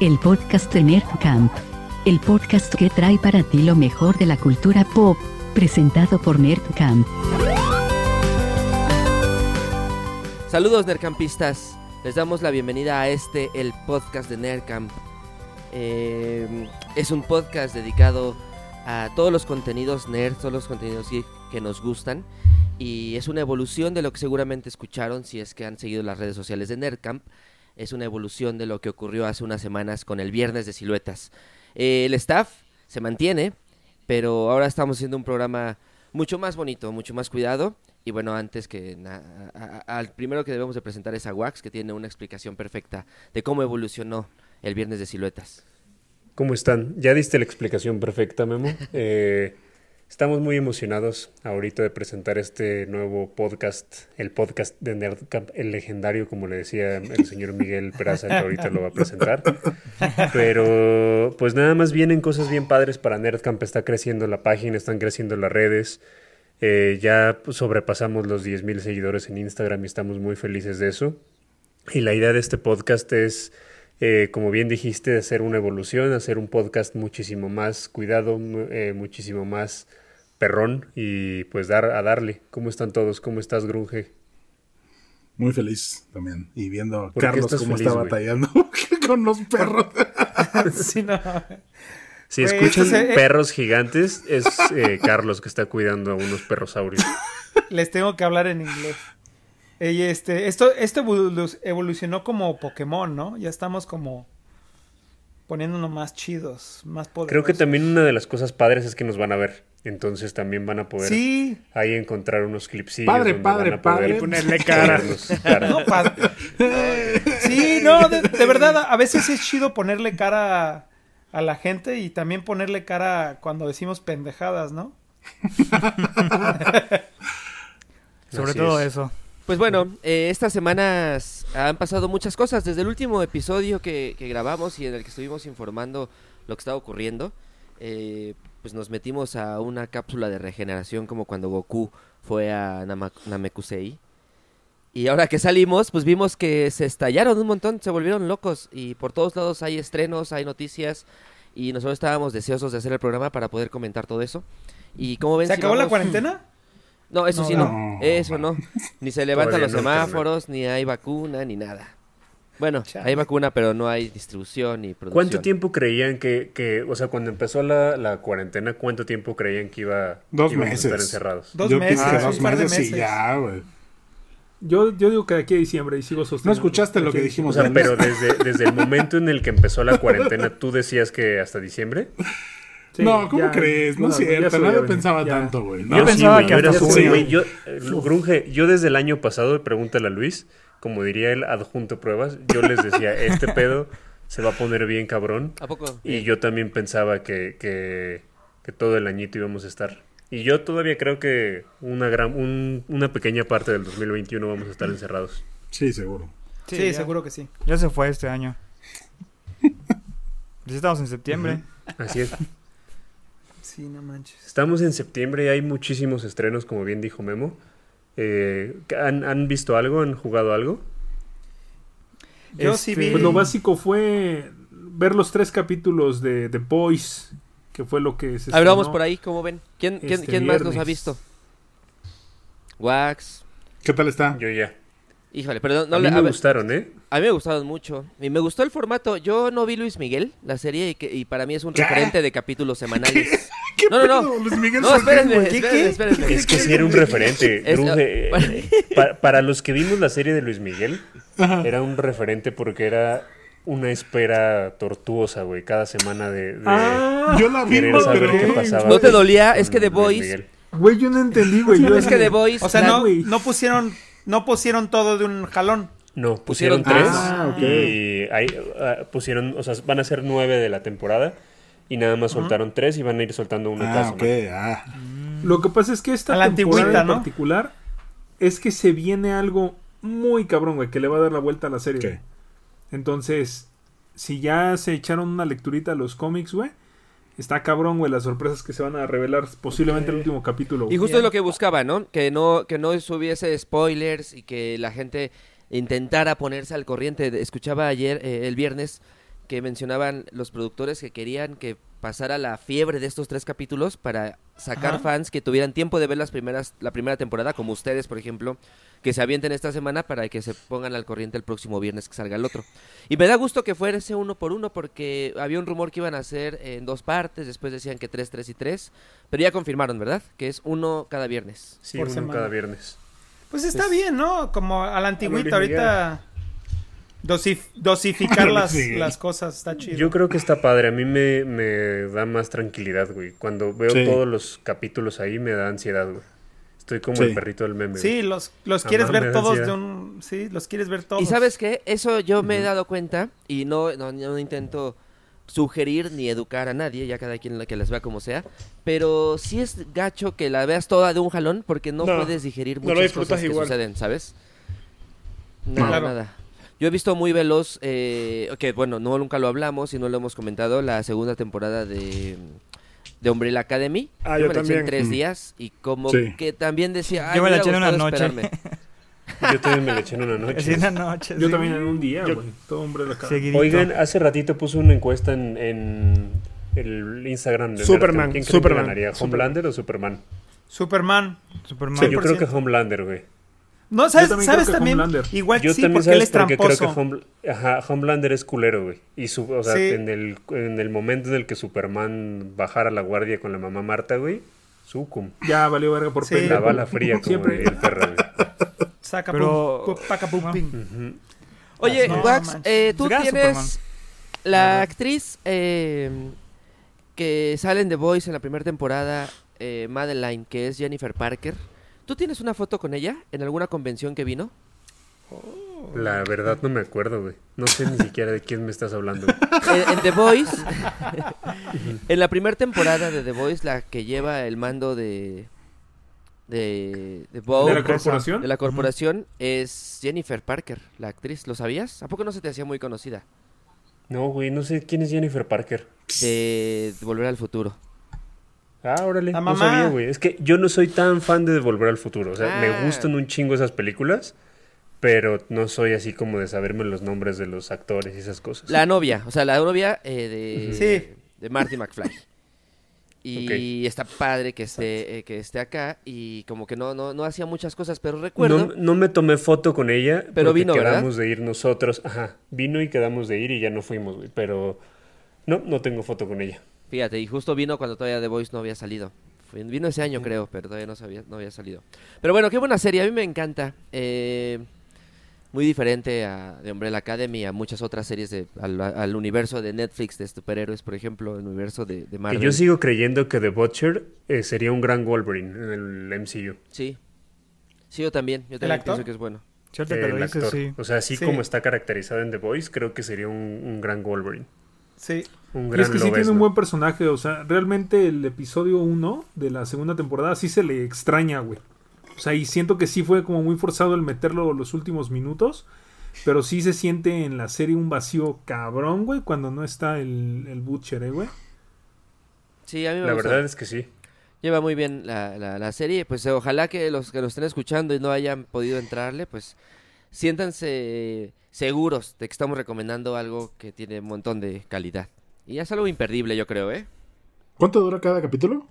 el podcast de Nerdcamp. El podcast que trae para ti lo mejor de la cultura pop, presentado por Nerdcamp. Saludos Nerdcampistas, les damos la bienvenida a este, el podcast de Nerdcamp. Eh, es un podcast dedicado a todos los contenidos nerd, todos los contenidos que nos gustan. Y es una evolución de lo que seguramente escucharon si es que han seguido las redes sociales de Nerdcamp. Es una evolución de lo que ocurrió hace unas semanas con el Viernes de Siluetas. Eh, el staff se mantiene, pero ahora estamos haciendo un programa mucho más bonito, mucho más cuidado. Y bueno, antes que nada, al primero que debemos de presentar es a Wax, que tiene una explicación perfecta de cómo evolucionó el Viernes de Siluetas. ¿Cómo están? Ya diste la explicación perfecta, Memo. Eh, estamos muy emocionados ahorita de presentar este nuevo podcast, el podcast de Nerdcamp, el legendario, como le decía el señor Miguel Peraza, que ahorita lo va a presentar. Pero pues nada más vienen cosas bien padres para Nerdcamp. Está creciendo la página, están creciendo las redes. Eh, ya sobrepasamos los 10.000 seguidores en Instagram y estamos muy felices de eso. Y la idea de este podcast es, eh, como bien dijiste, hacer una evolución, hacer un podcast muchísimo más cuidado, eh, muchísimo más perrón y pues dar a darle. ¿Cómo están todos? ¿Cómo estás, Grunge? Muy feliz también. Y viendo a ¿Por qué Carlos cómo feliz, está batallando con los perros. Sí, no. Si escuchan eh, perros gigantes, es eh, Carlos que está cuidando a unos perrosaurios. Les tengo que hablar en inglés. Este, esto, esto evolu- evolucionó como Pokémon, ¿no? Ya estamos como poniéndonos más chidos, más poderosos. Creo que también una de las cosas padres es que nos van a ver. Entonces también van a poder Sí, ahí encontrar unos clipsillos. Padre, donde padre, van a poder padre. Ponerle cara. no, sí, no, de, de verdad, a veces es chido ponerle cara a la gente y también ponerle cara cuando decimos pendejadas, ¿no? Sobre Así todo es. eso. Pues bueno, eh, estas semanas han pasado muchas cosas. Desde el último episodio que, que grabamos y en el que estuvimos informando lo que estaba ocurriendo, eh, pues nos metimos a una cápsula de regeneración como cuando Goku fue a Nama- Namekusei. Y ahora que salimos, pues vimos que se estallaron un montón, se volvieron locos y por todos lados hay estrenos, hay noticias y nosotros estábamos deseosos de hacer el programa para poder comentar todo eso. Y como ven, ¿Se si acabó la cuarentena? no, eso No, sí no. no. Eso no. Ni se levantan los no, semáforos, ni hay vacuna, ni nada. Bueno, Chale. hay vacuna, pero no hay distribución ni producción. ¿Cuánto tiempo creían que, que, o sea, cuando empezó la, la cuarentena, cuánto tiempo creían que iba Dos meses. a estar encerrados? Dos Yo meses, un dos meses y meses. ya, güey. Yo, yo digo que de aquí a diciembre y sigo ¿No sosteniendo. escuchaste De lo que dijimos? O sea, pero desde, desde el momento en el que empezó la cuarentena, ¿tú decías que hasta diciembre? Sí, no, ¿cómo ya- crees? No, es ya cierto, nadie pensaba ya. tanto, güey. Yo No, pensaba güey, que yo era hasta su- junio. güey, yo, eh, Grunge, yo desde el año pasado, pregúntale a Luis, como diría él, adjunto pruebas, yo les decía, este pedo se va a poner bien cabrón. ¿A poco? Y yo también pensaba que, que, que todo el añito íbamos a estar. Y yo todavía creo que una gran, un- una pequeña parte del 2021 vamos a estar encerrados. Sí, seguro. Sí, seguro que sí. Ya se fue este año. Ya estamos en septiembre. Así es. Sí, no manches. Estamos en septiembre y hay muchísimos estrenos, como bien dijo Memo. Eh, ¿han, han visto algo? ¿Han jugado algo? Yo sí Este, vi. Pues lo básico fue ver los tres capítulos de The Boys, que fue lo que se A ver, vamos por ahí, ¿cómo ven? ¿Quién, quién, Este quién más los ha visto? Wax. ¿Qué tal está? Yo ya. Híjole, pero no a le- mí a me ver, gustaron, ¿eh? a mí me gustaron mucho. Y me gustó el formato. Yo no vi Luis Miguel, la serie, y, que, y para mí es un ¿Qué? referente de capítulos semanales. ¿Qué No, no, no. pedo? Luis Miguel No, espérenme, espérenme, espérenme. Es que sí era un referente. Es- Grunge, eh, pa- para los que vimos la serie de Luis Miguel, era un referente porque era una espera tortuosa, güey, cada semana de, de Ah, Yo la vi, saber pero... qué pasaba. ¿No te dolía? Es que The. Miguel. güey, yo no entendí, güey. Es que The Boys... O sea, no, güey. no pusieron, no pusieron todo de un jalón. No, pusieron, Pusieron tres. Ah, ok. Y ahí ah, pusieron, o sea, van a ser nueve de la temporada. Y nada más soltaron tres y van a ir soltando uno cada Ah, ok, semana. ah. Lo que pasa es que esta A la temporada antigüita, en ¿no? particular es que se viene algo muy cabrón, güey, que le va a dar la vuelta a la serie. Entonces, si ya se echaron una lecturita a los cómics, güey, está cabrón, güey, las sorpresas que se van a revelar posiblemente en el último capítulo. Y justo es lo que buscaba, ¿no? Que no, que no hubiese spoilers y que la gente intentara ponerse al corriente. Escuchaba ayer, eh, el viernes, que mencionaban los productores que querían que pasara la fiebre de estos tres capítulos para sacar Ajá. fans que tuvieran tiempo de ver las primeras, la primera temporada, como ustedes, por ejemplo, que se avienten esta semana para que se pongan al corriente el próximo viernes que salga el otro. Y me da gusto que fuera ese uno por uno porque había un rumor que iban a hacer en dos partes, después decían que tres, tres y tres, pero ya confirmaron, ¿verdad? Que es uno cada viernes. Sí, Por uno semana. cada viernes. Pues está Es- bien, ¿no? Como a la antigüita, ahorita dosif- dosificar las, las cosas está chido. Yo creo que está padre. A mí me, me da más tranquilidad, güey. Cuando veo Sí. todos los capítulos ahí me da ansiedad, güey. Estoy como Sí. el perrito del meme. Sí, los, los quieres ver todos de un... Sí, los quieres ver todos. Y sabes qué, eso yo me he dado cuenta y no, no, no intento sugerir ni educar a nadie, ya cada quien la que las vea como sea, pero sí es gacho que la veas toda de un jalón porque no, No, puedes digerir no lo muchas disfrutas cosas que igual. suceden, ¿sabes? Nada, Claro. nada. Yo he visto muy veloz, eh, que bueno, no nunca lo hablamos y no lo hemos comentado, la segunda temporada de, de Umbrella Academy. Ah, yo yo me la eché en también. tres Mm. días y como Sí. que también decía, Yo "Ay, me la eché en una noche. esperarme". Yo también me lo eché en una noche. Así una noche. Yo sí. también en un día, Yo- güey. Todo hombre de acá. Seguidito. Oigan, hace ratito puse una encuesta en, en el Instagram de Superman. ¿Quién Superman, ganaría? Superman. ¿Homelander o Superman? Superman. Superman. Sí, yo creo 100%. que Homelander, güey. No, ¿sabes, también ¿sabes también? Homelander. Igual Yo sí, también porque él es porque creo tramposo. que Home- ajá, Homelander es culero, güey. Y su, o sea, Sí. en, el, en el momento en el que Superman bajara la guardia con la mamá Marta, güey, sucum. Ya valió verga por Sí. pendejo. La bala fría, como Siempre. el perro, güey. Saca Pero- pum, paca, pum, ping. Ujú. Oye, No, Wax, eh, tú tienes Superman. la actriz eh, que sale en The Voice en la primera temporada, eh, Madeline, que es Jennifer Parker. ¿Tú tienes una foto con ella en alguna convención que vino? La verdad no me acuerdo, güey. No sé ni siquiera de quién me estás hablando. güey. En, en The Voice, en la primera temporada de The Voice, la que lleva el mando de de, de ¿De la corporación? de la corporación, es Jennifer Parker, la actriz. ¿Lo sabías? ¿A poco no se te hacía muy conocida? No, güey, no sé quién es Jennifer Parker. De Volver al Futuro. Ah, órale, La no mamá. sabía, güey. Es que yo no soy tan fan de Volver al Futuro. O sea, Ah. me gustan un chingo esas películas, pero no soy así como de saberme los nombres de los actores y esas cosas. La novia, o sea, la novia eh, de, Sí. de Marty McFly. Y está padre que esté, eh, que esté acá y como que no, no, no hacía muchas cosas, pero recuerdo... No, no me tomé foto con ella, Pero vino, ¿verdad? quedamos de ir nosotros. Ajá, vino y quedamos de ir y ya no fuimos, güey. Pero no, no tengo foto con ella. Fíjate, y justo vino cuando todavía The Voice no había salido. Vino ese año, creo, pero todavía no, sabía, no había salido. Pero bueno, qué buena serie, a mí me encanta. Eh, muy diferente a de Umbrella Academy, a muchas otras series de, al, al universo de Netflix de superhéroes, por ejemplo, el universo de, de Que Marvel. yo sigo creyendo que The Butcher eh, sería un gran Wolverine en el MCU. Sí. Sí, yo también. Yo también actor? pienso que es bueno. Cierto que lo dices, sí. O sea, así Sí. como está caracterizado en The Voice, creo que sería un, un gran Wolverine. Sí. Un Y gran es que sí tiene un buen personaje, o sea, realmente el episodio 1 de la segunda temporada sí se le extraña, güey. O sea, y siento que sí fue como muy forzado el meterlo los últimos minutos, pero sí se siente en la serie un vacío cabrón, güey, cuando no está el, el Butcher, eh, güey. Sí, a mí me La gusta. verdad es que sí. Lleva muy bien la, la, la serie. Pues ojalá que los que lo estén escuchando y no hayan podido entrarle, pues siéntanse seguros de que estamos recomendando algo que tiene un montón de calidad. Y es algo imperdible, yo creo, ¿eh? ¿Cuánto dura cada capítulo?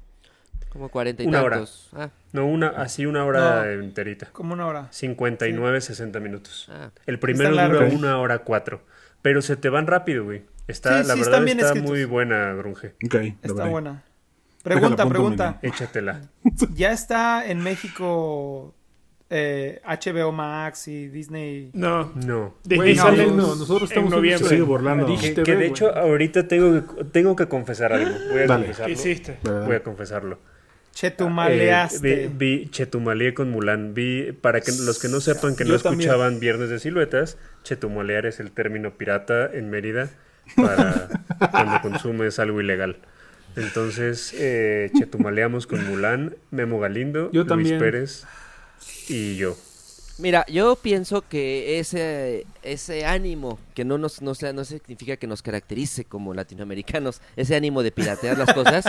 Como cuarenta y Una hora. Ah, No, una, así una hora No. enterita. Como una hora. 59, 60 minutos. ah. El primero dura una hora cuatro. Pero se te van rápido, güey. Está, Sí, la sí, verdad está escritos. muy buena, Grunge. Ok, la Está buena. Pregunta, pregunta. Échatela. ¿Ya está en México eh, HBO Max y Disney? No. No. Disney no, sale no, nosotros estamos en- noviembre. Sigue burlando. Que, de hecho ahorita tengo que, tengo que confesar algo. Voy a Dale. ¿Qué confesarlo. hiciste? Voy a confesarlo. Chetumaleaste. Eh, vi, vi Chetumaleé con Mulan. Vi, para que los que no sepan que no también. escuchaban Viernes de Siluetas, chetumalear es el término pirata en Mérida para cuando consumes algo ilegal. Entonces, eh, chetumaleamos con Mulan, Memo Galindo, Yo Luis también. Pérez y yo. Mira, yo pienso que ese, ese ánimo, que no nos no, sea, no significa que nos caracterice como latinoamericanos, ese ánimo de piratear las cosas,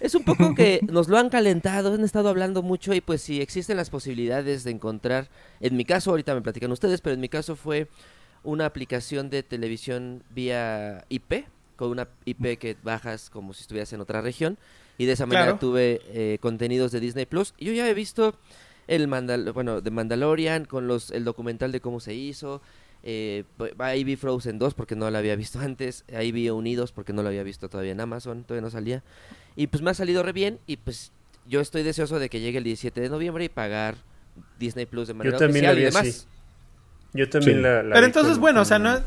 es un poco que nos lo han calentado, han estado hablando mucho y pues si existen las posibilidades de encontrar, en mi caso, ahorita me platican ustedes, pero en mi caso fue una aplicación de televisión vía IP, con una IP que bajas como si estuvieras en otra región. Y de esa manera Claro. tuve eh, contenidos de Disney Plus. Yo ya he visto el Mandal bueno, de Mandalorian con los el documental de cómo se hizo. Eh, b- ahí vi Frozen 2 porque no la había visto antes. Ahí vi Unidos porque no lo había visto todavía en Amazon, todavía no salía. Y pues me ha salido re bien y pues yo estoy deseoso de que llegue el 17 de noviembre y pagar Disney Plus de manera también la oficial y vi demás. así. Yo también Sí. la, la Pero vi entonces, con- bueno, o sea, no,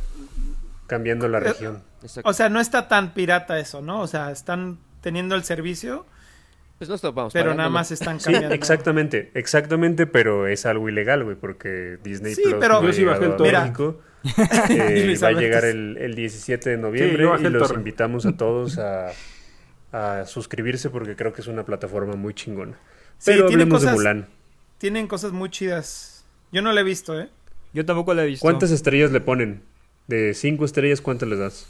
Cambiando la Pero- región. Exacto. o sea, no está tan pirata eso, ¿no? O sea, están teniendo el servicio, pues no estamos pero nada más están Sí, cambiando. exactamente, exactamente, pero es algo ilegal, güey, porque Disney Sí, Plus pero- no Yo sí bajé el. México. Eh, va a llegar el, el 17 de Sí, noviembre y los invitamos a todos a, a suscribirse porque creo que es una plataforma muy chingona. Sí, Pero tiene hablemos de cosas- Mulan. Tienen cosas muy chidas. Yo no la he visto, ¿eh? Yo tampoco la he visto. ¿Cuántas estrellas le ponen? De cinco estrellas, ¿cuántas le das?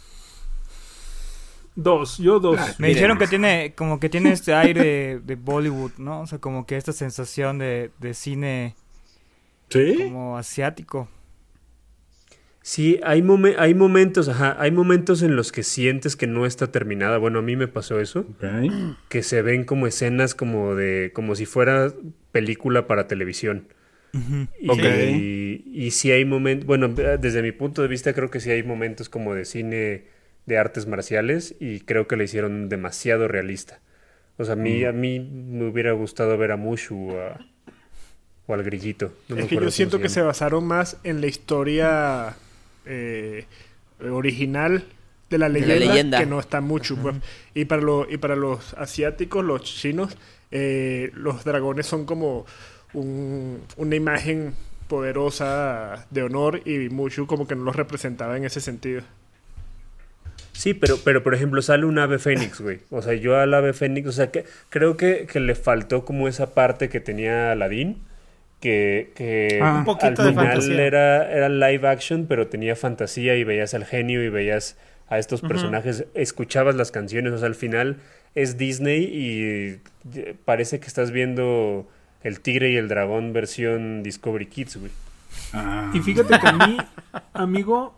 Dos, yo dos. Me dijeron que tiene, como que tiene este aire de Bollywood, ¿no? O sea, como que esta sensación de, de cine ¿Sí? como asiático. Sí, hay, momen- hay momentos, ajá, hay momentos en los que sientes que no está terminada. Bueno, a mí me pasó eso, que se ven como escenas como de, como si fuera película para televisión. Y, Ok. y sí hay momentos, bueno, desde mi punto de vista creo que sí hay momentos como de cine de artes marciales y creo que le hicieron demasiado realista. O sea, a mí, Mm. a mí me hubiera gustado ver a Mushu o, a- o al grillito. No me es que yo siento que se basaron más en la historia eh, original de la De la leyenda, que no está mucho. pues. Y, para los, y para los asiáticos, los chinos, eh, los dragones son como un- una imagen poderosa de honor y Mushu como que no los representaba en ese sentido. Sí, pero, pero por ejemplo sale un ave fénix, güey. O sea, yo al ave fénix, o sea, que creo que, que le faltó como esa parte que tenía Aladdin, que, que Ah. Un al final era, era live action, pero tenía fantasía y veías al genio y veías a estos personajes, escuchabas las canciones, o sea, al final es Disney y parece que estás viendo El Tigre y el Dragón versión Discovery Kids, güey. Ah. Y fíjate que a mí, amigo,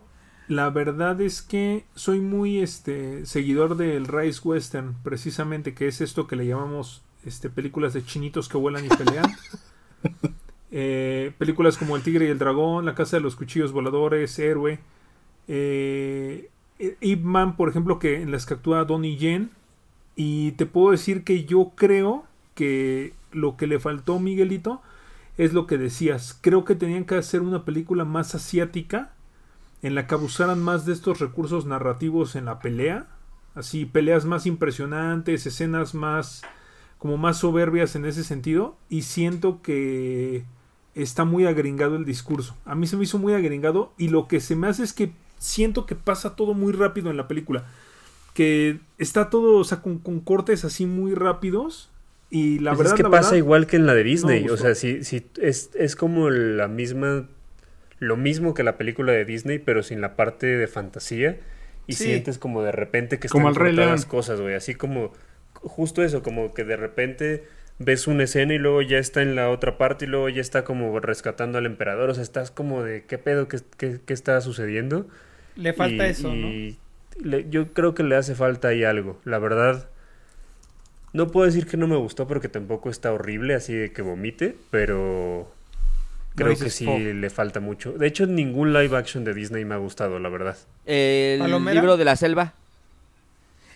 la verdad es que soy muy este seguidor del Rice Western, precisamente, que es esto que le llamamos este películas de chinitos que vuelan y pelean. Eh, películas como El Tigre y el Dragón, La Casa de los Cuchillos Voladores, Héroe. Eh, eh, Ip Man, por ejemplo, que en las que actúa Donnie Yen. Y te puedo decir que yo creo que lo que le faltó Miguelito es lo que decías. Creo que tenían que hacer una película más asiática en la que abusaran más de estos recursos narrativos en la pelea. Así, peleas más impresionantes, escenas más como más soberbias en ese sentido. Y siento que está muy agringado el discurso. A mí se me hizo muy agringado y lo que se me hace es que siento que pasa todo muy rápido en la película. Que está todo, o sea, con, con cortes así muy rápidos. Y la Pues verdad es que pasa verdad, igual que en la de Disney, o sea, sí, sí, es, es como la misma, lo mismo que la película de Disney, pero sin la parte de fantasía, y Sí. sientes como de repente que están Como cortadas León. cosas, güey, así como, justo eso, como que de repente ves una escena y luego ya está en la otra parte y luego ya está como rescatando al emperador, o sea, estás como de, ¿qué pedo? ¿Qué, qué, qué está sucediendo? Le falta Y- eso, ¿no? y le- yo creo que le hace falta ahí algo. La verdad, no puedo decir que no me gustó porque tampoco está horrible, así de que vomite, pero creo que sí le falta mucho. De hecho, ningún live action de Disney me ha gustado, la verdad. El ¿Palomera? libro de la selva.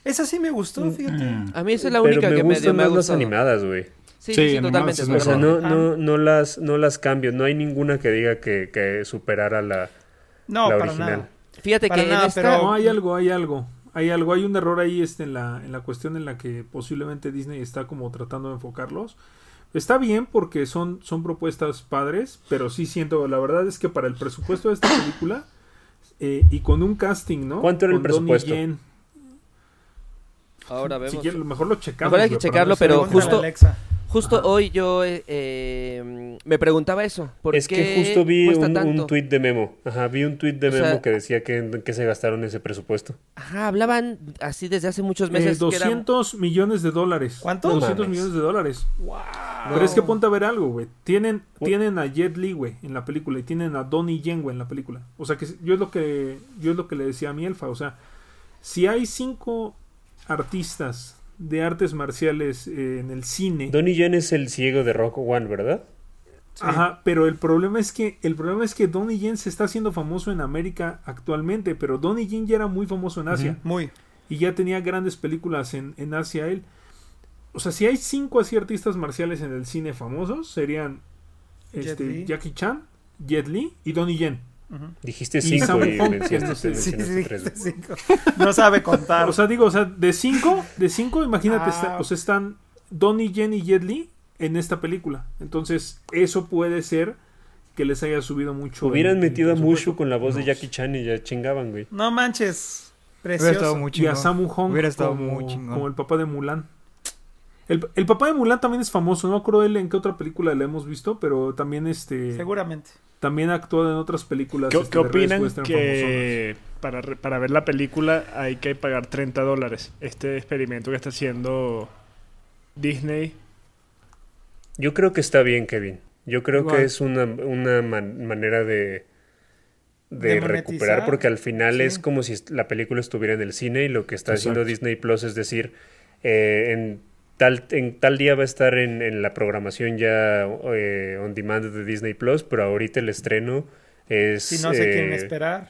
Esa sí me gustó, fíjate. Mm. A mí esa es la pero única me que me, gustan me ha más las gustado. animadas, güey. Sí, totalmente. O sea, mejor. no, Ah. no, no las, no las cambio. No hay ninguna que diga que, que superara la, No, la para original. nada. Fíjate Para que nada, en esta... pero- No, hay algo, hay algo. Hay algo, hay un error ahí este, en, la, en la cuestión en la que posiblemente Disney está como tratando de enfocarlos. Está bien porque son, son propuestas padres, pero sí siento, la verdad es que para el presupuesto de esta película eh, y con un casting, ¿no? ¿Cuánto era el Con presupuesto? Yen. Ahora Si vemos. quieres, a lo mejor lo checamos. Mejor hay que checarlo, no pero Pregúntale a justo- Alexa. Justo Ajá. hoy yo eh, eh, me preguntaba eso. ¿por Es qué que justo vi un, un tuit de Memo. Ajá, vi un tuit de O sea- Memo que decía que qué se gastaron ese presupuesto. Ajá, hablaban así desde hace muchos Eh, meses. que era- 200 millones de dólares. ¿Cuánto? 200 Mames. millones de dólares. Pero es que ponte a ver algo, güey. Tienen, tienen a Jet Li, güey, en la película. Y tienen a Donnie Yen, güey, en la película. O sea que yo es lo que, yo es lo que le decía a mi elfa. O sea, si hay cinco artistas de artes marciales eh, en el cine. Donnie Yen es el ciego de Rock One, ¿verdad? Ajá, pero el problema es que el problema es que Donnie Yen se está haciendo famoso en América actualmente, pero Donnie Yen ya era muy famoso en Asia Muy. y ya tenía grandes películas en, en Asia él. O sea, si hay cinco así artistas marciales en el cine famosos, serían este. Jackie Chan, Jet Li y Donnie Yen. Dijiste Y cinco y Hung, mencionaste, que no sé. Sí, mencionaste sí, tres. sí, cinco. No sabe contar. O sea, digo, o sea, de cinco, de cinco, imagínate, Ah. está- o sea, están Donnie Yen y Jet Li en esta película. Entonces, eso puede ser que les haya subido mucho. Hubieran el- metido a Mushu con la voz de. Jackie Chan y ya chingaban, güey. no manches. Hubiera estado Precioso. muy Y a chingón. Samu Hong Hubiera estado como, muy chingón. como el papá de Mulan. El, el papá de Mulan también es famoso, no me acuerdo él en qué otra película le hemos visto, pero también este Seguramente. también ha actuado en otras películas. ¿Qué, este, qué opinan que para, para ver la película hay que pagar 30 dólares? Este experimento que está haciendo Disney. Yo creo que está bien, Kevin. Yo creo Igual. que es una, una man- manera de, de, recuperar, porque al final Sí. es como si la película estuviera en el cine y lo que está haciendo. Disney Plus es decir, eh, en, tal, en tal día va a estar en, en la programación ya eh, on demand de Disney Plus, pero ahorita el estreno es... Si no se quieren eh, esperar.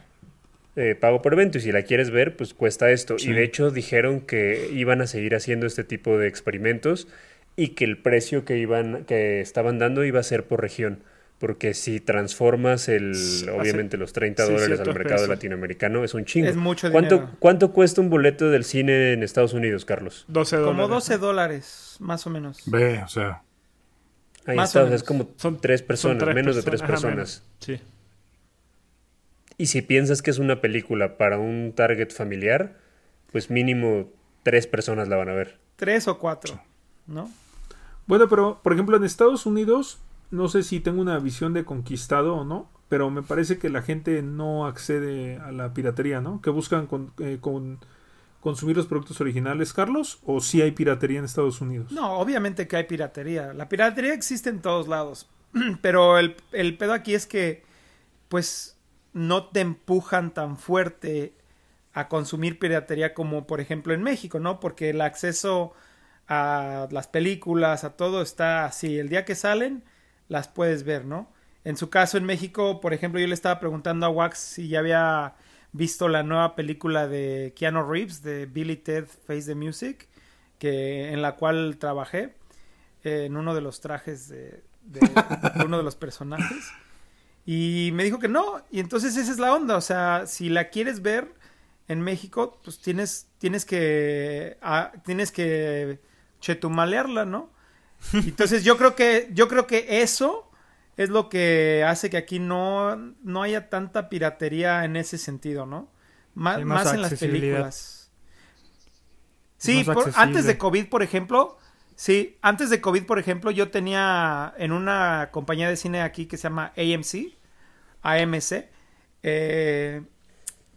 eh, pago por evento y si la quieres ver, pues cuesta esto. Sí. Y de hecho dijeron que iban a seguir haciendo este tipo de experimentos y que el precio que iban que estaban dando iba a ser por región. Porque si transformas el, obviamente los 30 sí, dólares al mercado pesos. latinoamericano es un chingo. Es mucho ¿Cuánto, dinero. ¿Cuánto cuesta un boleto del cine en Estados Unidos, Carlos? 12 dólares. Como 12 dólares, más o menos. Ve, o sea, Ahí Más está, o es como Son- tres Son personas, tres menos de tres personas. Ajá, personas. menos. Sí. Y si piensas que es una película para un target familiar, pues mínimo tres personas la van a ver. Tres o cuatro, ¿no? Bueno, pero por ejemplo en Estados Unidos, no sé si tengo una visión de conquistado o no, pero me parece que la gente no accede a la piratería, ¿no? Que buscan con, eh, con- consumir los productos originales, Carlos, o si hay piratería en Estados Unidos. No, obviamente que hay piratería. La piratería existe en todos lados. Pero el, el pedo aquí es que, pues, no te empujan tan fuerte a consumir piratería como, por ejemplo, en México, ¿no? Porque el acceso a las películas, a todo está así. El día que salen, las puedes ver, ¿no? En su caso, en México, por ejemplo, yo le estaba preguntando a Wax si ya había visto la nueva película de Keanu Reeves, de Billy Ted Face the Music, que, en la cual trabajé eh, en uno de los trajes de, de- de uno de los personajes. Y me dijo que no. Y entonces esa es la onda. O sea, si la quieres ver en México, pues tienes, tienes que. ah, tienes que chetumalearla, ¿no? Entonces yo creo que. Yo creo que eso es lo que hace que aquí no, no haya tanta piratería en ese sentido, ¿no? Más, más en las películas. Sí, por- antes de COVID, por ejemplo, sí, antes de COVID, por ejemplo, yo tenía en una compañía de cine aquí que se llama AMC, AMC, eh,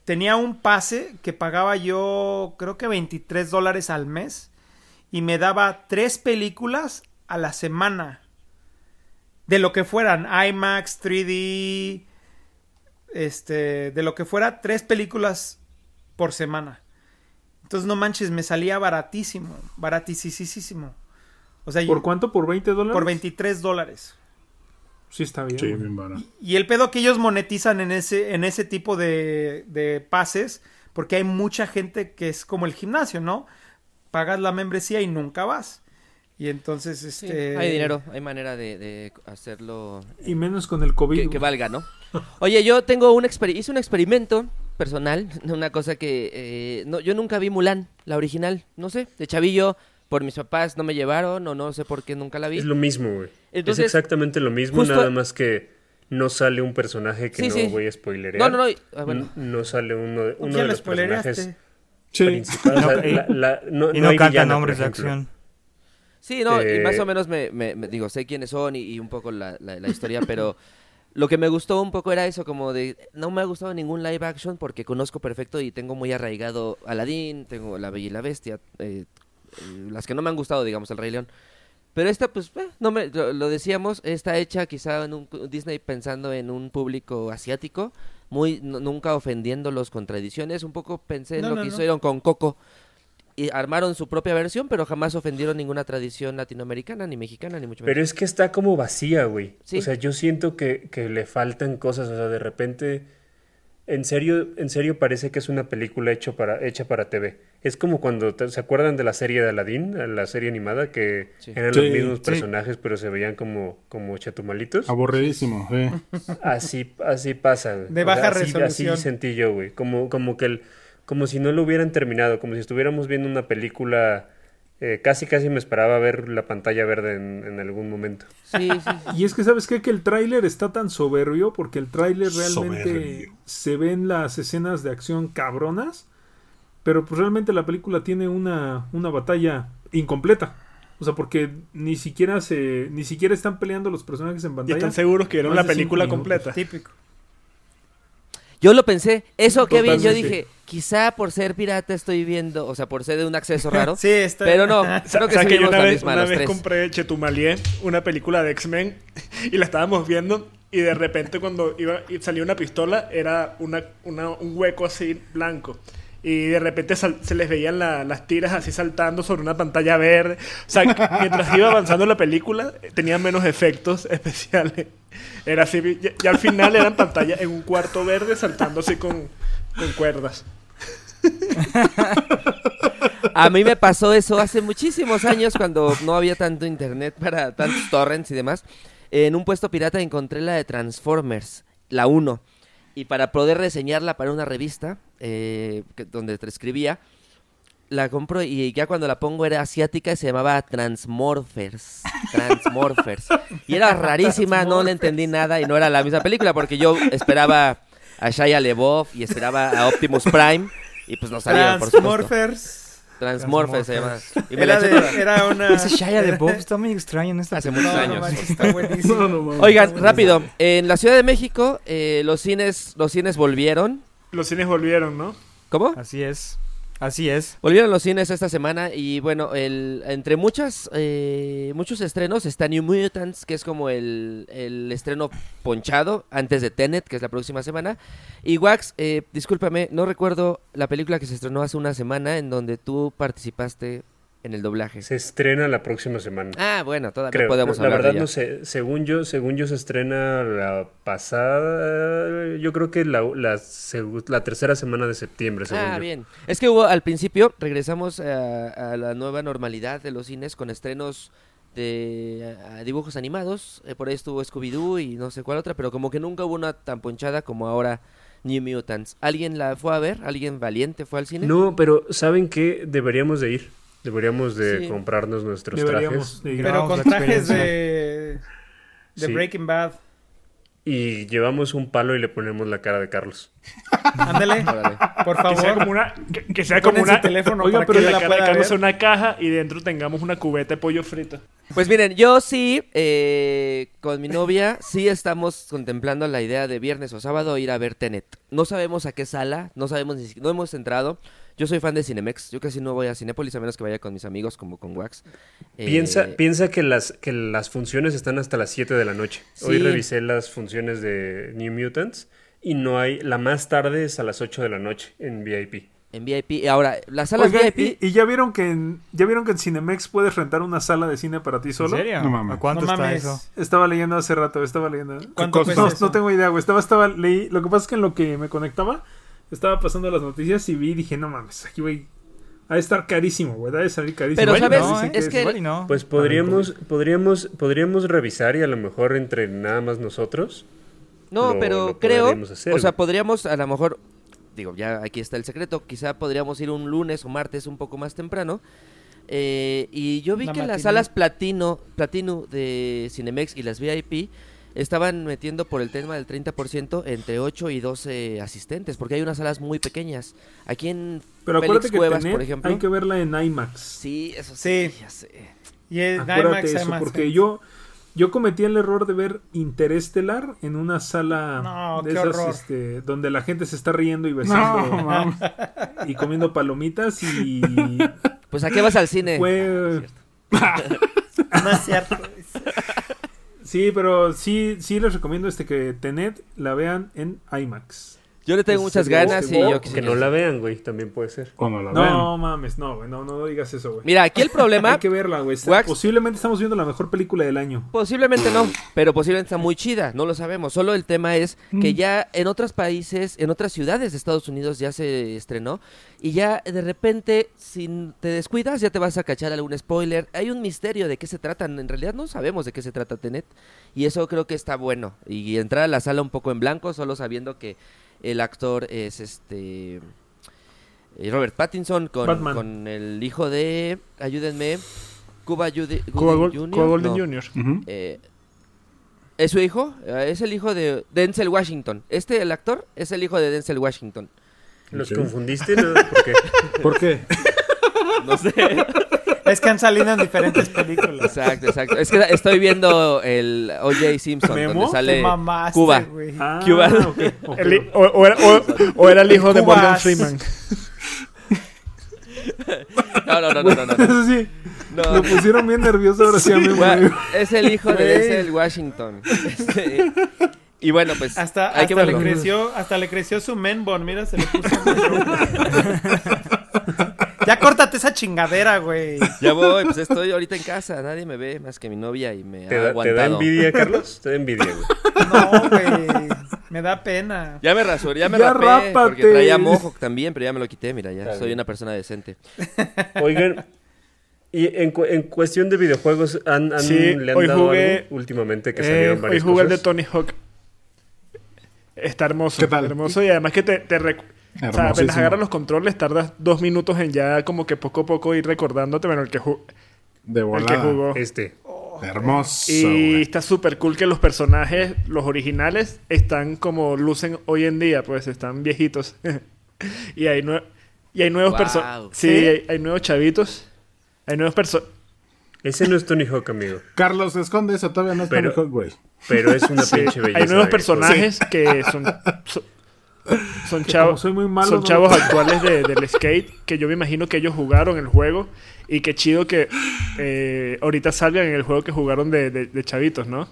tenía un pase que pagaba yo creo que 23 dólares al mes y me daba tres películas a la semana. De lo que fueran, IMAX, 3D, este, de lo que fuera, tres películas por semana. Entonces, no manches, me salía baratísimo, baratísimo. O sea, ¿Por yo- cuánto? ¿Por 20 dólares? por 23 dólares. Sí, está bien. sí, güey. bien barato. Y el pedo que ellos monetizan en ese, en ese tipo de, de pases, porque hay mucha gente que es como el gimnasio, ¿no? Pagas la membresía y nunca vas. Y entonces, Sí, este... hay dinero, hay manera de, de hacerlo Y menos con el COVID. que, valga, ¿no? Oye, yo tengo un hice un experimento personal, una cosa que eh, no, yo nunca vi Mulan, la original, no sé, de chavillo, por mis papás no me llevaron o no sé por qué nunca la vi. Es lo mismo, güey. Entonces, es exactamente lo mismo, justo- nada más que no sale un personaje que Sí, no sí. voy a spoilerear. No, no, no, ah, bueno. No sale uno de, uno ¿Quién de lo los personajes Sí. principales. O sea, Y no- la- la- no, Y no no, hay cantan villana, por nombres de acción. Sí, no, y Eh, más o menos me, me- me- digo, sé quiénes son y, y un poco la, la- la historia, pero lo que me gustó un poco era eso, como de, no me ha gustado ningún live action porque conozco perfecto y tengo muy arraigado Aladdin, tengo La Bella y la Bestia, eh, eh, las que no me han gustado, digamos, El Rey León. Pero esta, pues, eh, no me, lo, lo decíamos, está hecha quizá en un Disney pensando en un público asiático, muy nu- nunca ofendiéndolos con tradiciones. Un poco pensé en No, lo no, que no. hicieron con Coco. Y armaron su propia versión, pero jamás ofendieron ninguna tradición latinoamericana, ni mexicana, ni mucho menos. Pero es que está como vacía, güey. Sí. O sea, yo siento que, que le faltan cosas. O sea, de repente, en serio, en serio parece que es una película hecho para, hecha para TV. Es como cuando, te- ¿se acuerdan de la serie de Aladdin? La serie animada, que Sí. eran Sí, los mismos sí. personajes, pero se veían como, como chatumalitos. Aburridísimo, sí. Así, así pasa. De O sea, baja así- resolución. Así sentí yo, güey. Como, como que el, como si no lo hubieran terminado, como si estuviéramos viendo una película. eh, casi, casi me esperaba ver la pantalla verde en, en algún momento. Sí, sí, sí. Y es que, ¿sabes qué? Que el tráiler está tan soberbio porque el tráiler realmente Soberbio. se ven las escenas de acción cabronas, pero pues realmente la película tiene una, una batalla incompleta. O sea, porque ni siquiera se ni siquiera están peleando los personajes en Y pantalla. están seguros que de cinco película completa. Típico. Yo lo pensé, eso Kevin, yo Totalmente. dije, quizá por ser pirata estoy viendo, o sea, por ser de un acceso raro, Sí, está. pero no, creo que ¿Sabes que yo una la vez, misma, una los vez tres. compré Chetumalier, una película de X-Men, y la estábamos viendo, y de repente cuando iba y salía una pistola, era una, una- un hueco así blanco. Y de repente sal- se les veían la- las tiras así saltando sobre una pantalla verde. O sea, mientras iba avanzando la película, tenía menos efectos especiales. Era así, ya, ya al final eran pantalla en un cuarto verde saltando así con, con cuerdas. A mí me pasó eso hace muchísimos años cuando no había tanto internet para tantos torrents y demás. En un puesto pirata encontré la de Transformers, la 1. Y para poder reseñarla para una revista eh, que- donde te escribía, la compro y ya cuando la pongo era asiática y se llamaba Transmorphers. Transmorphers. Y era rarísima, no le entendí nada y no era la misma película porque yo esperaba a Shia LeBoff y esperaba a Optimus Prime y pues no salieron, por supuesto. Transmorphers. Transmorphers se llama. Y me la Era, eché de- era una. Ese Shia de Bob está muy extraño en esta Hace muchos No, no años. manches, está buenísimo. No, no. Oigan, rápido. En la Ciudad de México, eh, los cines, los cines volvieron. Los cines volvieron, ¿no? ¿Cómo? Así es. Así es. Volvieron los cines esta semana y bueno, el, entre muchas, eh, muchos estrenos está New Mutants, que es como el, el estreno ponchado antes de Tenet, que es la próxima semana. Y Wax, eh, discúlpame, no recuerdo la película que se estrenó hace una semana en donde tú participaste en el doblaje. Se estrena la próxima semana. Ah, bueno, todavía Creo. podemos la hablar verdad de ella. no sé. Según yo, según yo se estrena la pasada. Yo creo que la, la, la tercera semana de septiembre. Según Ah, yo. bien. Es que hubo al principio, regresamos a, a la nueva normalidad de los cines con estrenos de a- dibujos animados. Eh, por ahí estuvo Scooby-Doo y no sé cuál otra, pero como que nunca hubo una tan ponchada como ahora New Mutants. ¿Alguien la fue a ver? ¿Alguien valiente fue al cine? No, pero ¿saben qué? Deberíamos de ir. Deberíamos de Sí. comprarnos nuestros Deberíamos trajes de ir. Pero con trajes de. De Sí. Breaking Bad. y llevamos un palo y le ponemos la cara de Carlos. Ándale, por Que sea como favor. una, que, que sea como una, teléfono Oiga, para pero que la la cara de Carlos sea una caja y dentro tengamos una cubeta de pollo frito. Pues miren, yo sí, eh, con mi novia, sí estamos contemplando la idea de viernes o sábado ir a ver Tenet. No sabemos a qué sala, no sabemos ni siquiera, no hemos entrado. Yo soy fan de Cinemex, yo casi no voy a Cinépolis a menos que vaya con mis amigos como con Wax. Eh, Piensa, piensa que las, que las funciones están hasta las 7 de la noche. Hoy Sí. revisé las funciones de New Mutants y no hay, la más tarde es a las 8 de la noche en VIP. En VIP. Y ahora, las salas Oigan, VIP. y, y ya vieron que en, ya vieron que en Cinemex puedes rentar una sala de cine para ti ¿En solo. serio? No mames. ¿A cuánto No está mames. eso? Estaba leyendo hace rato, estaba leyendo. ¿Cuánto No, no tengo idea, güey. Estaba, estaba, leí. Lo que pasa es que en lo que me conectaba, estaba pasando las noticias y vi y dije, no mames, aquí güey. Ha de estar carísimo, güey. Ha de salir carísimo. Pero, ¿sabes? no, ¿eh? Es que- Igual y no. Pues podríamos, podríamos, podríamos revisar y a lo mejor entre nada más nosotros. No, lo- pero lo creo. podríamos hacer, o sea, podríamos a lo mejor. Digo, ya aquí está el secreto. Quizá podríamos ir un lunes o martes un poco más temprano. Eh, y yo vi La que las matinee. salas platino, platino de Cinemex y las VIP estaban metiendo por el tema del 30% entre 8 y 12 asistentes, porque hay unas salas muy pequeñas. Aquí en Pero Félix acuérdate que Cuevas, por ejemplo. hay que verla en IMAX. Sí, eso sí, Sí. ya sé. Y Acuérdate IMAX, eso, IMAX, porque sí. yo, yo cometí el error de ver Interestelar en una sala No, de esas este, donde la gente se está riendo y besando No, y comiendo palomitas y Pues a qué vas al cine? fue No es cierto. Sí, pero sí, sí les recomiendo este que Tenet la vean en IMAX. Yo le tengo muchas ganas y yo Que no la vean, güey, también puede ser. Cuando la No mames, no, güey, no, no, no digas eso, güey. Mira, aquí el problema, Hay que verla, güey. Posiblemente estamos viendo la mejor película del año. posiblemente no, pero posiblemente está muy chida, no lo sabemos. Solo el tema es que ya en otros países, en otras ciudades de Estados Unidos ya se estrenó y ya de repente, si te descuidas, ya te vas a cachar algún spoiler. Hay un misterio de qué se trata, en realidad no sabemos de qué se trata Tenet y eso creo que está bueno. Y entrar a la sala un poco en blanco, solo sabiendo que el actor es este... eh, Robert Pattinson con, con el hijo de, ayúdenme, Cuba, Judy- Cuba, Gooding Gol- Jr. Cuba Golden No. Jr. Ujú. Eh, ¿Es su hijo? Eh, es el hijo de Denzel Washington. Este, el actor, es el hijo de Denzel Washington. ¿Los confundiste? ¿No? ¿Por qué? ¿Por qué? No sé. Es que han salido en diferentes películas. exacto, exacto. Es que estoy viendo el O.J. Simpson, ¿Memo? donde sale mamaste, Cuba. güey. Ah, Cuba. El o, o era, o- o era el hijo de. Morgan Freeman. No, no, no, no, no. Eso sí, No, lo pusieron bien nervioso ahora sí a mí, Gua- güey. Es el hijo de. Denzel Washington. Este, y bueno, pues Hasta, hay que hasta le verlo. creció, hasta le creció su menbon, mira, se le puso Ya córtate esa chingadera, güey. Ya voy, pues estoy ahorita en casa. Nadie me ve más que mi novia y me ¿Te ha da, te da aguantado. envidia, Carlos? Te da envidia, güey. No, güey. Me da pena. Ya me rasuré, ya me Ya rapé, rápate. porque traía mohawk también, pero ya me lo quité, mira, ya Está soy bien. una persona decente. Oigan, y en, cu- en cuestión de videojuegos, ¿han, han- Sí, ¿le han hoy dado jugué- algo últimamente que Eh, salieron hoy varias jugué el de? Tony Hawk. Está hermoso. ¿Qué tal? Hermoso y además que te, te O sea, apenas agarras los controles, tardas dos minutos en ya como que poco a poco ir recordándote, bueno, el que, ju- De el que jugó. Este. Hermoso. Y güey. está súper cool que los personajes, los originales, están como lucen hoy en día, pues están viejitos. y hay y hay nuevos Wow. personajes. Sí, ¿Sí? Hay, hay nuevos chavitos. Hay nuevos personajes. Ese no es Tony Hawk, amigo. Carlos, esconde eso, todavía no es Pero- Tony Hawk, güey. Pero es una pinche belleza. hay nuevos personajes que son, son, son chavos. como soy muy malo, son no- chavos actuales de- del skate que yo me imagino que ellos jugaron el juego y qué chido que eh, ahorita salgan en el juego que jugaron de, de- de chavitos, ¿no?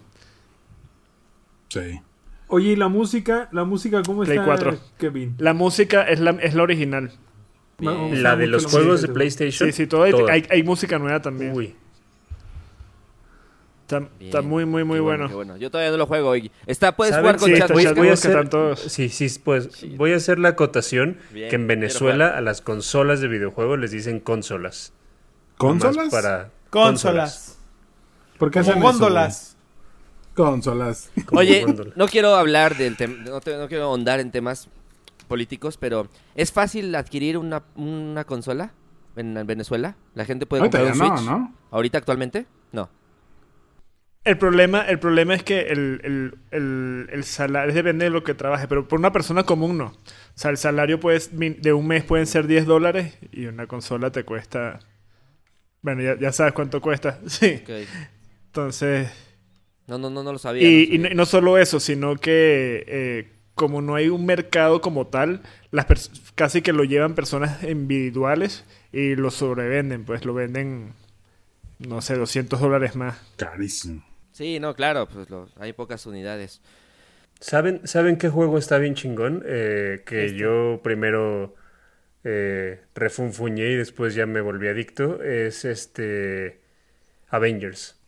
Sí. Oye, ¿y la música? ¿La música cómo Play está, 4. Kevin? La música es la, es la original. La de los juegos de PlayStation. Sí, sí, todo hay, hay, hay música nueva también. Uy. Está, Bien, está muy, muy, muy bueno. Yo todavía no lo juego. y- Está, puedes jugar con Sí, chat voy, a hacer, sí, sí, pues voy a hacer la acotación Bien, que en Venezuela a las consolas de videojuegos les dicen consolas. ¿Consolas? Para Consolas. ¿Por qué hacen góndolas. Consolas. Oye, no quiero hablar del tema, no, te- no quiero ahondar en temas políticos, pero ¿es fácil adquirir una, una consola en Venezuela? ¿La gente puede Ahorita comprar un no, Switch? ¿no? ¿Ahorita actualmente? No. El problema, el problema es que el, el, el, el salario depende de lo que trabaje, pero por una persona común no. O sea, el salario puede, de un mes pueden ser 10 dólares y una consola te cuesta... Bueno, ya, ya sabes cuánto cuesta. Sí. Entonces... No, no, no, no lo sabía. Y, no y no, sabía. y no solo eso, sino que eh, como no hay un mercado como tal, las casi que lo llevan personas individuales y lo sobrevenden, pues lo venden, no sé, 200 dólares más. Carísimo. Sí, no, claro, pues lo- hay pocas unidades. ¿Saben, ¿Saben qué juego está bien chingón? Eh, que Este. yo primero eh, refunfuñé y después ya me volví adicto. Es este Avengers.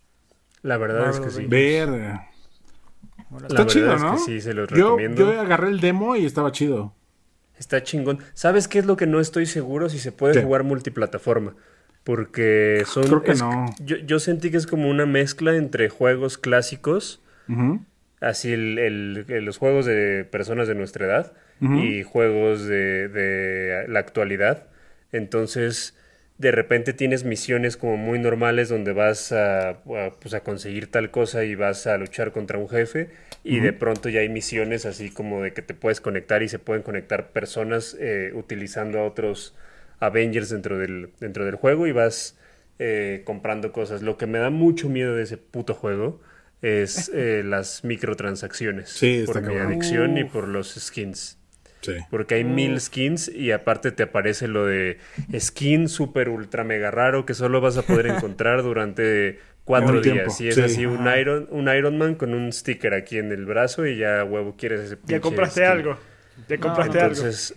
La verdad es que sí. Ver. La Está verdad chido, es que ¿no? sí, se los Yo, recomiendo. yo agarré el demo y estaba chido. Está chingón. ¿Sabes qué es lo que no estoy seguro? Si se puede ¿Qué? jugar multiplataforma. Porque son... Creo que es- no. Yo, yo sentí que es como una mezcla entre juegos clásicos, así el, el- los juegos de personas de nuestra edad, y juegos de, de la actualidad. Entonces, de repente tienes misiones como muy normales donde vas a, a, pues, a conseguir tal cosa y vas a luchar contra un jefe. Y de pronto ya hay misiones así como de que te puedes conectar y se pueden conectar personas eh, utilizando a otros Avengers dentro del, dentro del juego y vas eh, comprando cosas. Lo que me da mucho miedo de ese puto juego es eh, las microtransacciones. Sí, está por mi cabrón. adicción y por los skins. Sí. Porque hay mil skins y aparte te aparece lo de skin super ultra mega raro que solo vas a poder encontrar durante cuatro tiempo, días. Y es sí. así un. Iron, un Iron Man con un sticker aquí en el brazo y ya huevo quieres ese Ya compraste skin. algo. Ya compraste algo. Entonces,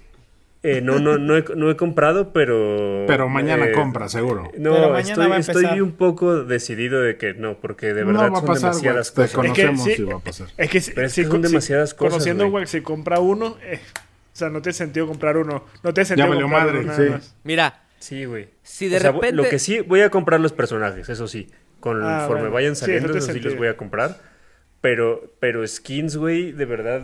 eh, no, no, no he, no he comprado, pero... Pero mañana eh, compra, seguro. No, Pero mañana estoy, va a estoy un poco decidido de que no, porque de no verdad va a son pasar, demasiadas Te cosas. conocemos Es que sí- y va a pasar. Es que si, Pero es si- que son si- demasiadas cosas, Conociendo. Wax, si compra uno, eh, o sea, no tiene sentido comprar uno. No tiene sentido valió comprar madre, uno sí. más. Mira, Sí, güey. si de O sea, repente... Lo que sí, voy a comprar los personajes, eso sí. Ah, Conforme bueno. vayan Sí, saliendo, eso sí los voy a comprar. Pero, pero skins, güey, de verdad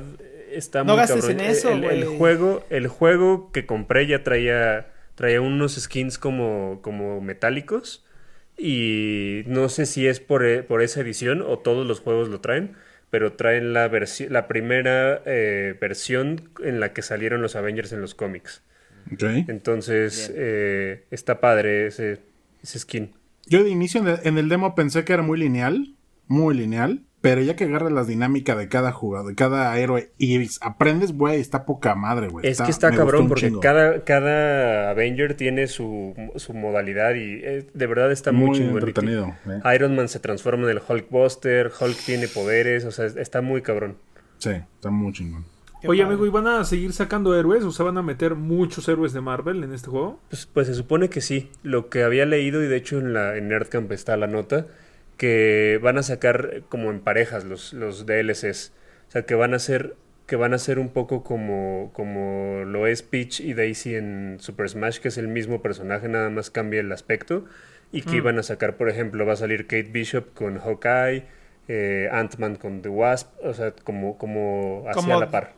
está No muy gastes cabrón. en eso, el, juego, el juego que compré ya traía, traía unos skins como, como metálicos. Y no sé si es por, e- por esa edición o todos los juegos lo traen. Pero traen la, la primera eh, versión en la que salieron los Avengers en los cómics. Entonces, eh, está padre ese, ese skin. Yo de inicio en el, en el demo pensé que era muy lineal, muy lineal, pero ya que agarras la dinámica de cada jugador, de cada héroe y aprendes, güey, está poca madre, güey. Es que está cabrón porque chingo. cada, cada Avenger tiene su, su modalidad y eh, de verdad está muy, muy chingón. entretenido. eh. Iron Man se transforma en el Hulkbuster, Hulk tiene poderes, o sea, está muy cabrón. Sí, está muy chingón. Qué Oye, padre. amigo, ¿y van a seguir sacando héroes? O sea, ¿van a meter muchos héroes de Marvel en este juego? Pues, pues se supone que sí. Lo que había leído, y de hecho en, la, en Nerdcamp está la nota, que van a sacar eh, como en parejas los, los DLCs. O sea, que van a ser que van a ser un poco como, como lo es Peach y Daisy en Super Smash, que es el mismo personaje, nada más cambia el aspecto. Y que iban a sacar, por ejemplo, va a salir Kate Bishop con Hawkeye, eh, Ant-Man con The Wasp, o sea, como, como hacia Como la par.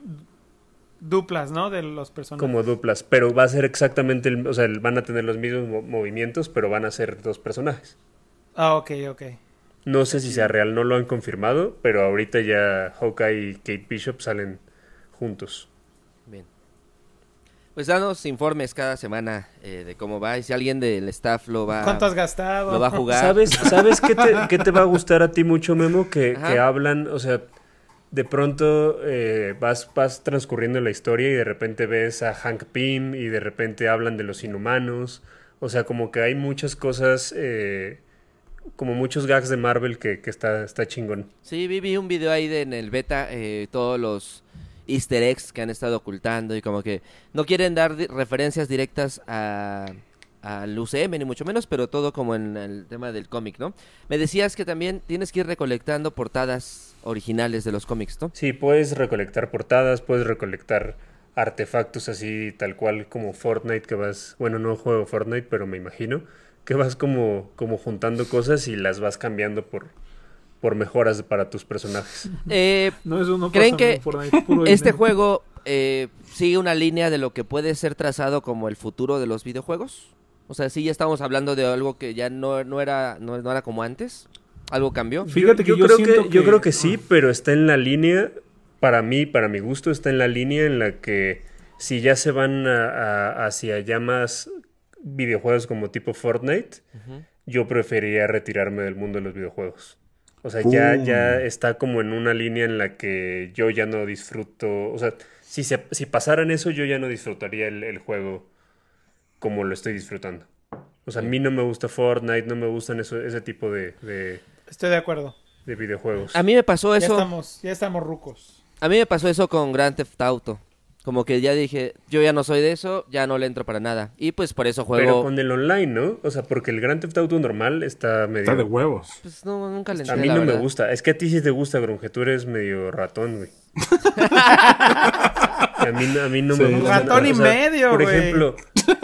Duplas, ¿no? De los personajes. Como duplas, pero va a ser exactamente, el, o sea, van a tener los mismos mo- movimientos, pero van a ser dos personajes. Ah, ok, ok. No sé si sea real, no lo han confirmado, pero ahorita ya Hawkeye y Kate Bishop salen juntos. Bien. Pues danos informes cada semana eh, de cómo va y si alguien del staff lo va, ¿Cuánto has gastado? lo va a jugar. ¿Sabes, ¿sabes qué, te, qué te va a gustar a ti mucho, Memo? Que, que hablan, o sea, de pronto eh, vas, vas transcurriendo la historia y de repente ves a Hank Pym y de repente hablan de los inhumanos. O sea, como que hay muchas cosas, eh, como muchos gags de Marvel que, que está, está chingón. Sí, vi, vi un video ahí de, en el beta, eh, todos los easter eggs que han estado ocultando y como que no quieren dar di- referencias directas a al UCM ni mucho menos, pero todo como en el tema del cómic, ¿no? Me decías que también tienes que ir recolectando portadas originales de los cómics, ¿no? Sí, puedes recolectar portadas, puedes recolectar artefactos así tal cual como Fortnite que vas, bueno, no juego Fortnite, pero me imagino que vas como como juntando cosas y las vas cambiando por por mejoras para tus personajes. Eh, No, eso no ¿Creen pasa que puro este dinero. juego eh, sigue una línea de lo que puede ser trazado como el futuro de los videojuegos? O sea, sí ya estamos hablando de algo que ya no, no era no, no era como antes. ¿Algo cambió? Fíjate que yo creo que, yo creo que sí, pero está en la línea para mí, para mi gusto está en la línea en la que si ya se van a- a- hacia ya más videojuegos como tipo Fortnite, yo preferiría retirarme del mundo de los videojuegos. O sea, ya, ya está como en una línea en la que yo ya no disfruto. O sea, si, se, si pasaran eso, yo ya no disfrutaría el, el juego como lo estoy disfrutando. O sea, a mí no me gusta Fortnite, no me gustan eso, ese tipo de, de, Estoy de acuerdo. de videojuegos. A mí me pasó Ya eso. estamos, ya estamos rucos. A mí me pasó eso con Grand Theft Auto. Como que ya dije, yo ya no soy de eso, ya no le entro para nada. Y pues por eso Pero juego. con el online, ¿no? O sea, porque el Grand Theft Auto normal está medio... Está de huevos. Pues no, nunca le a entré. mí la no me gusta. Es que a ti sí te gusta, Grunge. Tú eres medio ratón, güey. a, mí, no- a mí no Sí. me gusta. Ratón y O sea, medio, Por güey. ejemplo,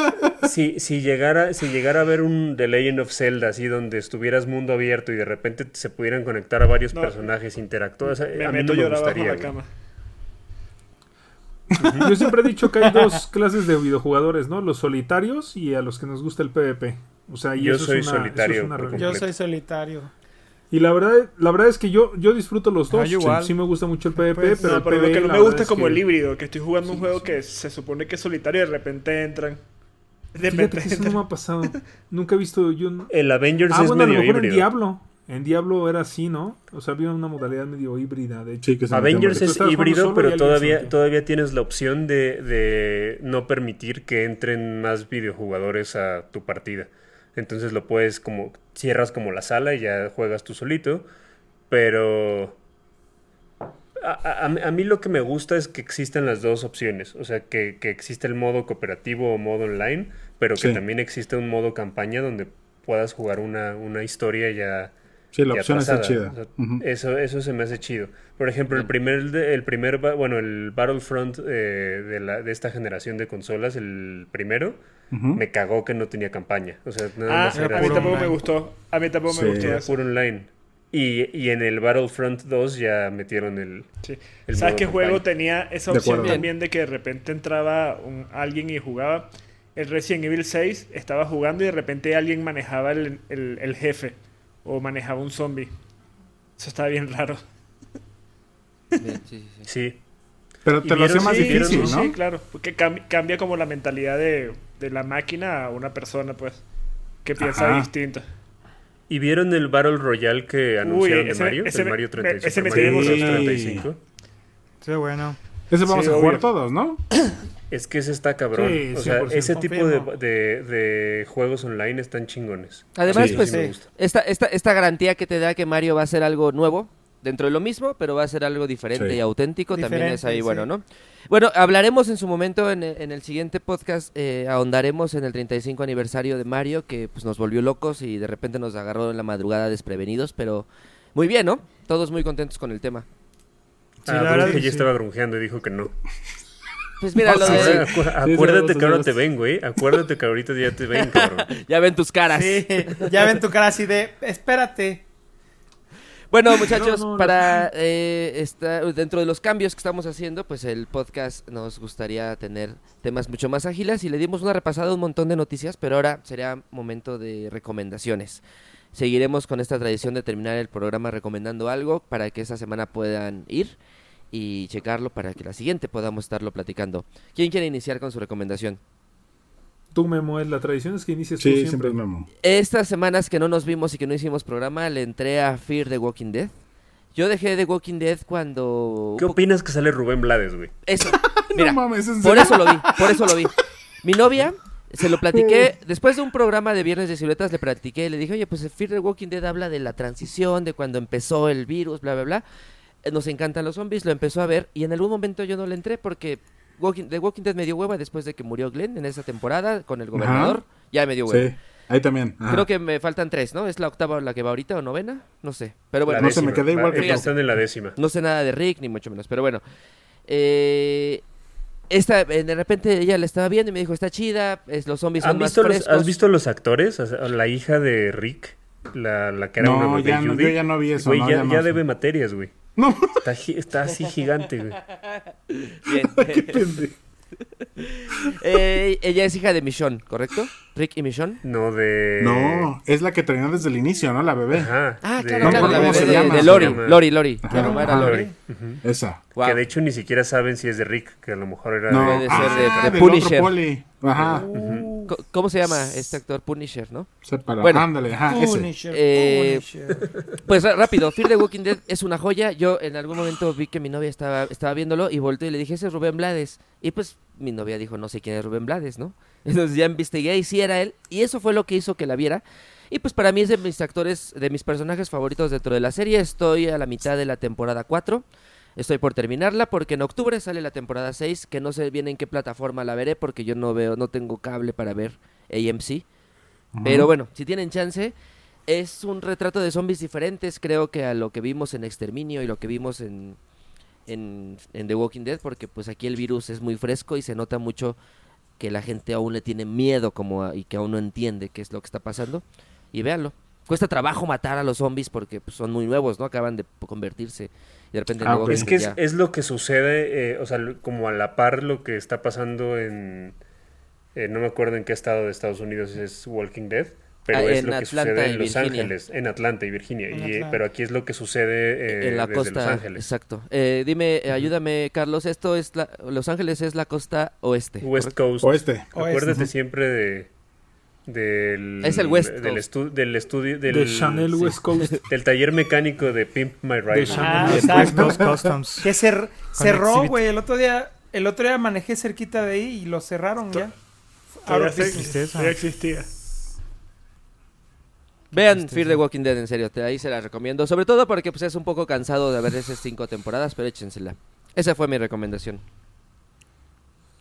si, si, llegara, si llegara a ver un The Legend of Zelda así donde estuvieras mundo abierto y de repente se pudieran conectar a varios No. personajes interactuar, o sea, Me a mí meto no me abajo gustaría. la güey. Yo siempre he dicho que hay dos clases de videojugadores, ¿no? Los solitarios y a los que nos gusta el PvP. O sea, y Yo eso soy es una, solitario eso es una por realidad. Yo soy solitario. Y la verdad, la verdad es que yo, yo disfruto los Ah, dos. yo igual. Sí me gusta mucho el PvP, Pues, pero No, el pero lo PvE, que no me gusta es como que- el híbrido, que estoy jugando un juego que se supone que es solitario y de repente entran. De Fíjate repente que eso no me ha pasado. Nunca he visto yo... El Avengers Ah, es bueno, a lo medio mejor híbrido. Diablo. En Diablo era así, ¿no? O sea, había una modalidad medio híbrida, de hecho. Sí, que Avengers es híbrido, pero todavía, todavía tienes la opción de, de no permitir que entren más videojugadores a tu partida. Entonces lo puedes como, cierras como la sala y ya juegas tú solito. Pero a, a- a mí lo que me gusta es que existen las dos opciones. O sea, que, que existe el modo cooperativo o modo online, pero que Sí. también existe un modo campaña donde puedas jugar una, una historia ya Sí, la opción está chida. O sea, Ujú. eso, eso se me hace chido. Por ejemplo, el primer, de- el primer, bueno, el Battlefront eh, de, la, de esta generación de consolas, el primero, me cagó que no tenía campaña. O sea, nada Ah, más a era mí puro tampoco me online. gustó. A mí tampoco Sí. me gustó era eso. puro online. Y, y en el Battlefront 2 ya metieron el... Sí. el ¿Sabes qué juego campaña. tenía esa opción también de que de repente entraba un- alguien y jugaba? El Resident Evil 6 estaba jugando y de repente alguien manejaba el, el- el jefe o manejaba un zombie. Eso estaba bien raro. Sí, sí, sí. Sí. Pero Y te lo hace más sí, difícil, ¿no? Sí, claro. Porque cam- cambia como la mentalidad de, de la máquina a una persona, pues. Que piensa Ajá. distinto. ¿Y vieron el Battle Royale que anunciaron ese- de Mario? ese el me- Mario me- 35. ese me Mario emocionado. 35. Sí, bueno. Ese vamos Sí, a jugar obvio. todos, ¿no? Es que ese está cabrón. Sí, o sea, 100%. ese tipo de, Confirmo. de- de juegos online están chingones. Además, Sí, pues, sí me gusta. esta, esta, esta garantía que te da que Mario va a ser algo nuevo, dentro de lo mismo, pero va a ser algo diferente Sí. y auténtico, también es ahí sí. bueno, ¿no? Bueno, hablaremos en su momento, en, el- en el siguiente podcast, eh, ahondaremos en el 35 aniversario de Mario, que pues nos volvió locos y de repente nos agarró en la madrugada desprevenidos, pero muy bien, ¿no? Todos muy contentos con el tema. Sí, ah, la verdad que ya estaba grunjeando y dijo que no. Pues mira, lo de... acu- acuérdate sí, que ahora te ven, güey. Acuérdate que ahorita ya te ven, cabrón. Ya ven tus caras. Sí, ya ven tu cara así de, espérate. Bueno, muchachos, No, no, no. para eh, esta- dentro de los cambios que estamos haciendo, pues el podcast nos gustaría tener temas mucho más ágiles y le dimos una repasada a un montón de noticias, pero ahora sería momento de recomendaciones. Seguiremos con esta tradición de terminar el programa recomendando algo para que esa semana puedan ir y checarlo para que la siguiente podamos estarlo platicando. ¿Quién quiere iniciar con su recomendación? Tú, Memo, es la tradición es que inicies tú Sí, siempre. siempre es Memo. Estas semanas que no nos vimos y que no hicimos programa, le entré a Fear the Walking Dead. Yo dejé The Walking Dead cuando... ¿Qué opinas que sale Rubén Blades, güey? Eso. Mira, no mames, ¿en por eso lo vi, por eso lo vi. Mi novia, se lo platiqué, después de un programa de Viernes de Siluetas, le platiqué, le dije, oye, pues el Fear the Walking Dead habla de la transición, de cuando empezó el virus, bla, bla, bla. Nos encantan los zombies, lo empezó a ver y en algún momento yo no le entré porque Walking, The Walking Dead me dio hueva después de que murió Glenn en esa temporada con el gobernador. Ya me dio hueva. Sí, ahí también. Ajá. Creo que me faltan tres, ¿no? ¿Es la octava la que va ahorita o novena? No sé. Pero bueno, La no sé, me quedé igual que. Están en la décima. no sé nada de Rick, ni mucho menos. Pero bueno. Eh, esta, eh, de repente ella la estaba viendo y me dijo, está chida, es, los zombies son ¿Has más visto, los, frescos. ¿Has visto los actores? La hija de Rick, la, la que era No, una ya no- Judy. yo ya no vi eso, Güey, no, ya, ya no debe materias, güey. No, Está, así gigante, güey. Bien. Eh, ella es hija de Michonne, ¿correcto? Rick y Michonne. No de... no, es la que trainó desde el inicio, ¿no? La bebé. Ajá. Ah, de- claro, No, claro, ¿cómo la bebé se de, llama? de Se Lori, Lori, Lori. Ajá, La mamá era. Lori. Esa. Que de hecho ni siquiera saben si es de Rick, que a lo mejor era No, Puede ser de- ah, de del Punisher. otro poli. Ajá. ¿Cómo se llama este actor? Punisher, ¿no? Separa. Bueno. Ándale, ajá, ese. Punisher, Eh, Punisher. Pues rápido, Fear the Walking Dead es una joya. Yo en algún momento vi que mi novia estaba, estaba viéndolo y volteé y le dije, ese es Rubén Blades. Y pues mi novia dijo, no sé quién es Rubén Blades, ¿no? Entonces ya investigué y sí era él. Y eso fue lo que hizo que la viera. Y pues para mí es de mis actores, de mis personajes favoritos dentro de la serie. Estoy a la mitad de la temporada 4. Estoy por terminarla porque en octubre sale la temporada 6, que no sé bien en qué plataforma la veré porque yo no veo, no tengo cable para ver AMC. Pero bueno, si tienen chance, es un retrato de zombies diferentes, creo que a lo que vimos en Exterminio y lo que vimos en, en, en The Walking Dead, porque pues aquí el virus es muy fresco y se nota mucho que la gente aún le tiene miedo como a- y que aún no entiende qué es lo que está pasando. Y véanlo. Cuesta trabajo matar a los zombies porque pues, son muy nuevos, ¿no? Acaban de convertirse. De repente Ah, Es que es, lo que sucede, eh, o sea, como a la par lo que está pasando en... eh, no me acuerdo en qué estado de Estados Unidos es Walking Dead, pero Ah, es lo que Atlanta sucede en Los Virginia. Ángeles, en Atlanta y Virginia, eh, pero aquí es lo que sucede eh, en la desde costa, Los Ángeles. exacto. Eh, dime, eh, ayúdame, Carlos. Esto es la, Los Ángeles es la costa oeste. West ¿correcto? Coast. Oeste. Acuérdate Oeste. siempre de del Es el West del, estu- del estudio del, de Chanel sí, West Coast. del taller mecánico de Pimp My Ride. Chanel. Ah. West Coast Customs. Que cer- cerró, güey. El otro día, el otro día manejé cerquita de ahí y lo cerraron ya. Ahora todavía existía. Vean. Fear the Walking Dead, en serio, te, ahí se la recomiendo. Sobre todo porque pues, es un poco cansado de ver esas cinco temporadas, pero échensela. Esa fue mi recomendación.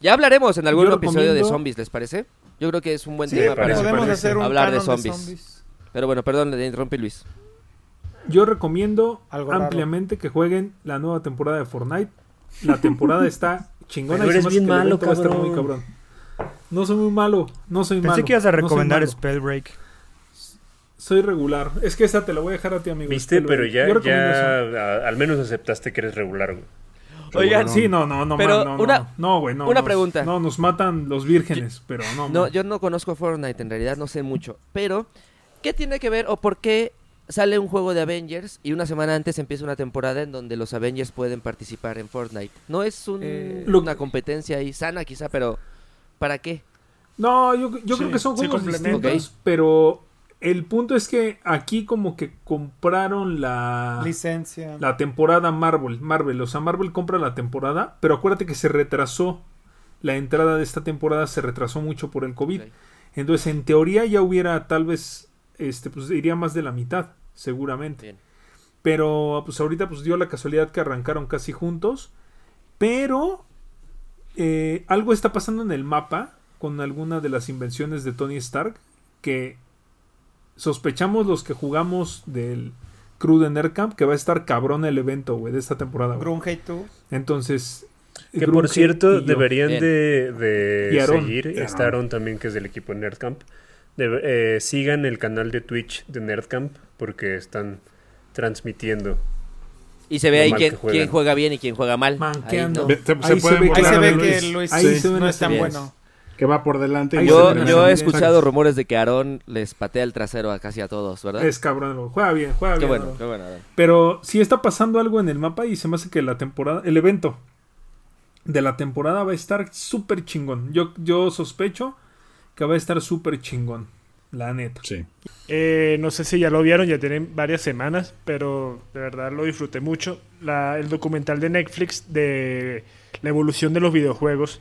Ya hablaremos en algún Yo episodio de zombies, ¿les parece? Yo creo que es un buen Sí, tema parece, para podemos parece. hacer un hablar de canon zombies. Pero bueno, perdón, le interrumpí Luis. Yo recomiendo Algo raro. ampliamente que jueguen la nueva temporada de Fortnite. La temporada está chingona Pero y se eres hace bien que malo, va a estar cabrón. muy cabrón. No soy muy malo, no soy malo. Pensé que ibas a no recomendar malo. Spellbreak. Soy regular. Es que esa te la voy a dejar a ti, amigo. Viste, pero ya, ya a- al menos aceptaste que eres regular, güey. Oigan, Sí, no, no, no, Pero man, no, una- no, no, güey, no, una nos- pregunta. No, nos matan los vírgenes, pero no. No, man. yo no conozco Fortnite, en realidad no sé mucho. Pero, ¿qué tiene que ver o por qué sale un juego de Avengers y una semana antes empieza una temporada en donde los Avengers pueden participar en Fortnite? No es un- Eh, lo- una competencia ahí sana quizá, pero ¿para qué? No, yo, yo Sí, creo que son juegos distintos, pero el punto es que aquí como que compraron la... Licencia. la temporada Marvel, Marvel, o sea, Marvel compra la temporada, pero acuérdate que se retrasó la entrada de esta temporada se retrasó mucho por el COVID. Entonces, en teoría ya hubiera tal vez este pues iría más de la mitad, seguramente. Bien. Pero pues ahorita pues dio la casualidad que arrancaron casi juntos, pero eh, algo está pasando en el mapa con alguna de las invenciones de Tony Stark que sospechamos los que jugamos del crew de Nerdcamp que va a estar cabrón el evento, güey, de esta temporada. Grunge y tú. Entonces, Que Grunge por cierto, yo. deberían de, de seguir. Y Está Aaron también, que es del equipo Nerdcamp. De- eh, sigan el canal de Twitch de Nerdcamp porque están transmitiendo. Y se ve ahí quién, juega bien y quién juega mal. Ahí, se- se Ahí puede ve Ahí se ve que Luis Ahí se no es tan bueno. Que va por delante. y Yo, yo he escuchado rumores de que Aarón les patea el trasero a casi a todos, ¿verdad? Es cabrón, juega bien, juega Qué bien. bueno, qué bueno. Pero sí está pasando algo en el mapa y se me hace que la temporada, el evento de la temporada va a estar súper chingón. Yo, yo sospecho que va a estar súper chingón, la neta. Sí. Eh, no sé si ya lo vieron, ya tienen varias semanas, pero de verdad lo disfruté mucho. La- el documental de Netflix de la evolución de los videojuegos,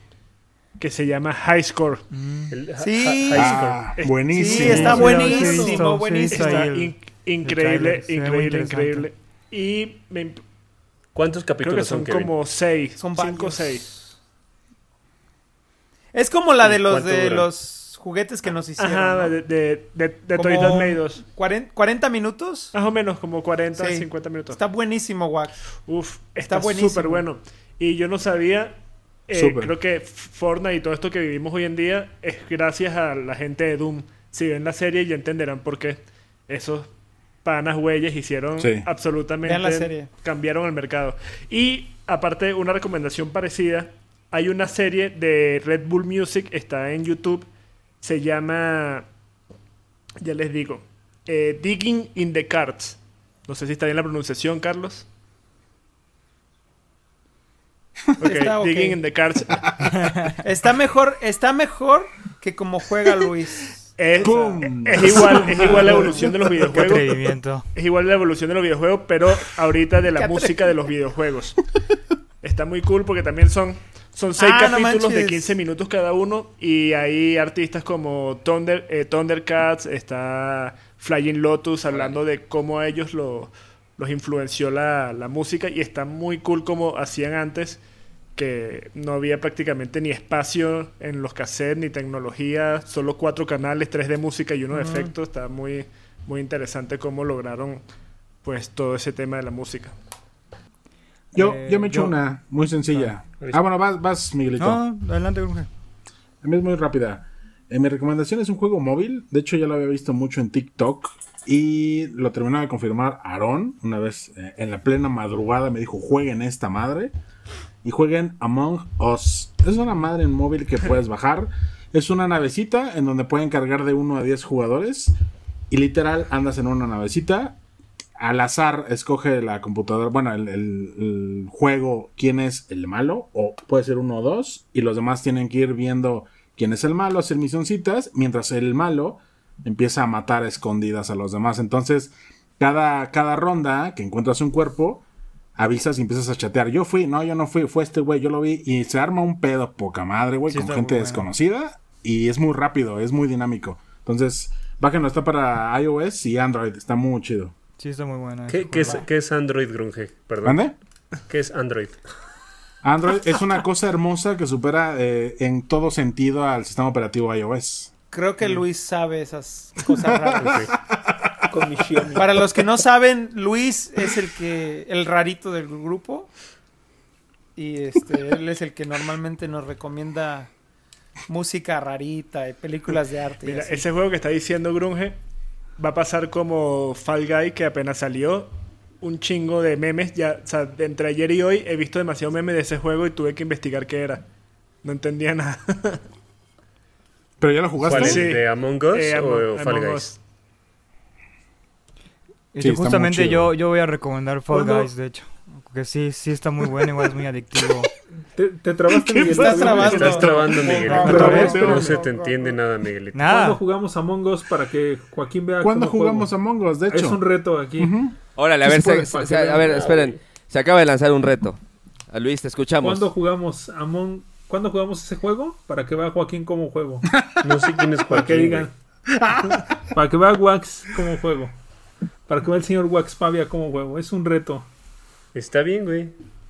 que se llama High Score. El- Sí. High Score. Ah, Es- buenísimo. Sí, está buenísimo, sí, buenísimo. sí, Está ahí el- in- increíble, increíble, increíble. Y me ¿Cuántos creo que capítulos son son, Kevin? como seis, Son cinco o seis. Es como la de ¿Y los de dura? los juguetes que nos hicieron. Ajá, ¿no? de, de, de, de. 40, 40 minutos. Más o menos, como 40, Sí. 50 minutos. Está buenísimo, Wax. Uf, Está está buenísimo. súper bueno. Y yo no sabía, eh, creo que Fortnite y todo esto que vivimos hoy en día es gracias a la gente de Doom. Si ven la serie ya entenderán por qué esos panas huellas hicieron Sí. absolutamente... La serie. Cambiaron el mercado. Y aparte, una recomendación parecida, hay una serie de Red Bull Music, está en YouTube, se llama, ya les digo, eh, Digging in the Cards. No sé si está bien la pronunciación, Carlos. Ok, Está. Digging in the Cards. Está mejor, está mejor que como juega Luis. Es, ¡Pum! es igual, es igual la evolución de los Qué videojuegos. atrevimiento. Es igual la evolución de los videojuegos, pero ahorita de la Qué música de los videojuegos. Está muy cool porque también son, son seis Ah, no capítulos de manches. 15 minutos cada uno y hay artistas como Thunder, eh, Thundercats, está Flying Lotus hablando de cómo a ellos lo- los influenció la, la música y está muy cool como hacían antes que no había prácticamente ni espacio en los cassettes ni tecnología, solo cuatro canales, tres de música y uno de efectos. Está muy, muy interesante cómo lograron pues todo ese tema de la música. Yo, Eh, yo me echo yo- una muy sencilla. Ah, bueno, vas, vas Miguelito. No, adelante, Grunge. A mí es muy rápida. Eh, mi recomendación es un juego móvil. De hecho, ya lo había visto mucho en TikTok. Y lo terminaba de confirmar Aarón. Una vez eh, en la plena madrugada me dijo: jueguen esta madre. Y jueguen Among Us. Es una madre en móvil que puedes bajar. Es una navecita en donde pueden cargar de 1 a 10 jugadores. Y literal andas en una navecita. Al azar escoge la computadora, bueno, el, el- el juego quién es el malo, o puede ser uno o dos, y los demás tienen que ir viendo quién es el malo, hacer misioncitas, mientras el malo empieza a matar a escondidas a los demás. Entonces, cada, cada ronda que encuentras un cuerpo, avisas y empiezas a chatear. Yo fui, no, yo no fui, fue este güey, yo lo vi, y se arma un pedo poca madre, güey, Sí, con gente bueno. desconocida, y es muy rápido, es muy dinámico. Entonces, Bájenlo, está para iOS y Android. Está muy chido. Sí, está muy bueno. ¿Qué, es, juego. qué es Android Grunge? Perdón. ¿Mande? ¿Qué es Android? Android es una cosa hermosa que supera eh, en todo sentido al sistema operativo iOS. Creo que Luis sabe esas cosas raras. Ok. Con mi Xiaomi. Para los que no saben, Luis es el que el rarito del grupo y este él es el que normalmente nos recomienda música rarita y películas de arte. Mira, ese juego que está diciendo Grunge va a pasar como Fall Guy que apenas salió. Un chingo de memes. Ya, o sea, de entre ayer y hoy he visto demasiado memes de ese juego y tuve que investigar qué era. No entendía nada. ¿Pero ya lo jugaste? ¿Cuál es? Sí. ¿De Among Us Eh, o Among- Fall Among Guys? Us. Y Sí, justamente yo, yo voy a recomendar Fall ¿Cuándo? Guys, de hecho. Porque sí, sí está muy bueno, igual es muy adictivo. ¿Te, te trabaste, ¿Qué Miguelito? estás trabando? Estás trabando, Miguelito. Otra vez, No, pero- se te entiende nada, Miguelito. Nada. ¿Cuándo jugamos Among Us para que Joaquín vea ¿Cuándo cómo jugamos juego? Among Us? De Es hecho. un reto aquí. Órale, a Sí ver, se se- se- que a ver, esperen. Se acaba de lanzar un reto. A Luis, te escuchamos. ¿Cuándo jugamos Among ¿Cuándo jugamos ese juego? Para que vea Joaquín cómo juego. No sé quién es Para que Joaquín. digan. para que vea Wax cómo juego. Para que vea el señor Wax Pavia cómo juego. Es un reto. Está bien, güey.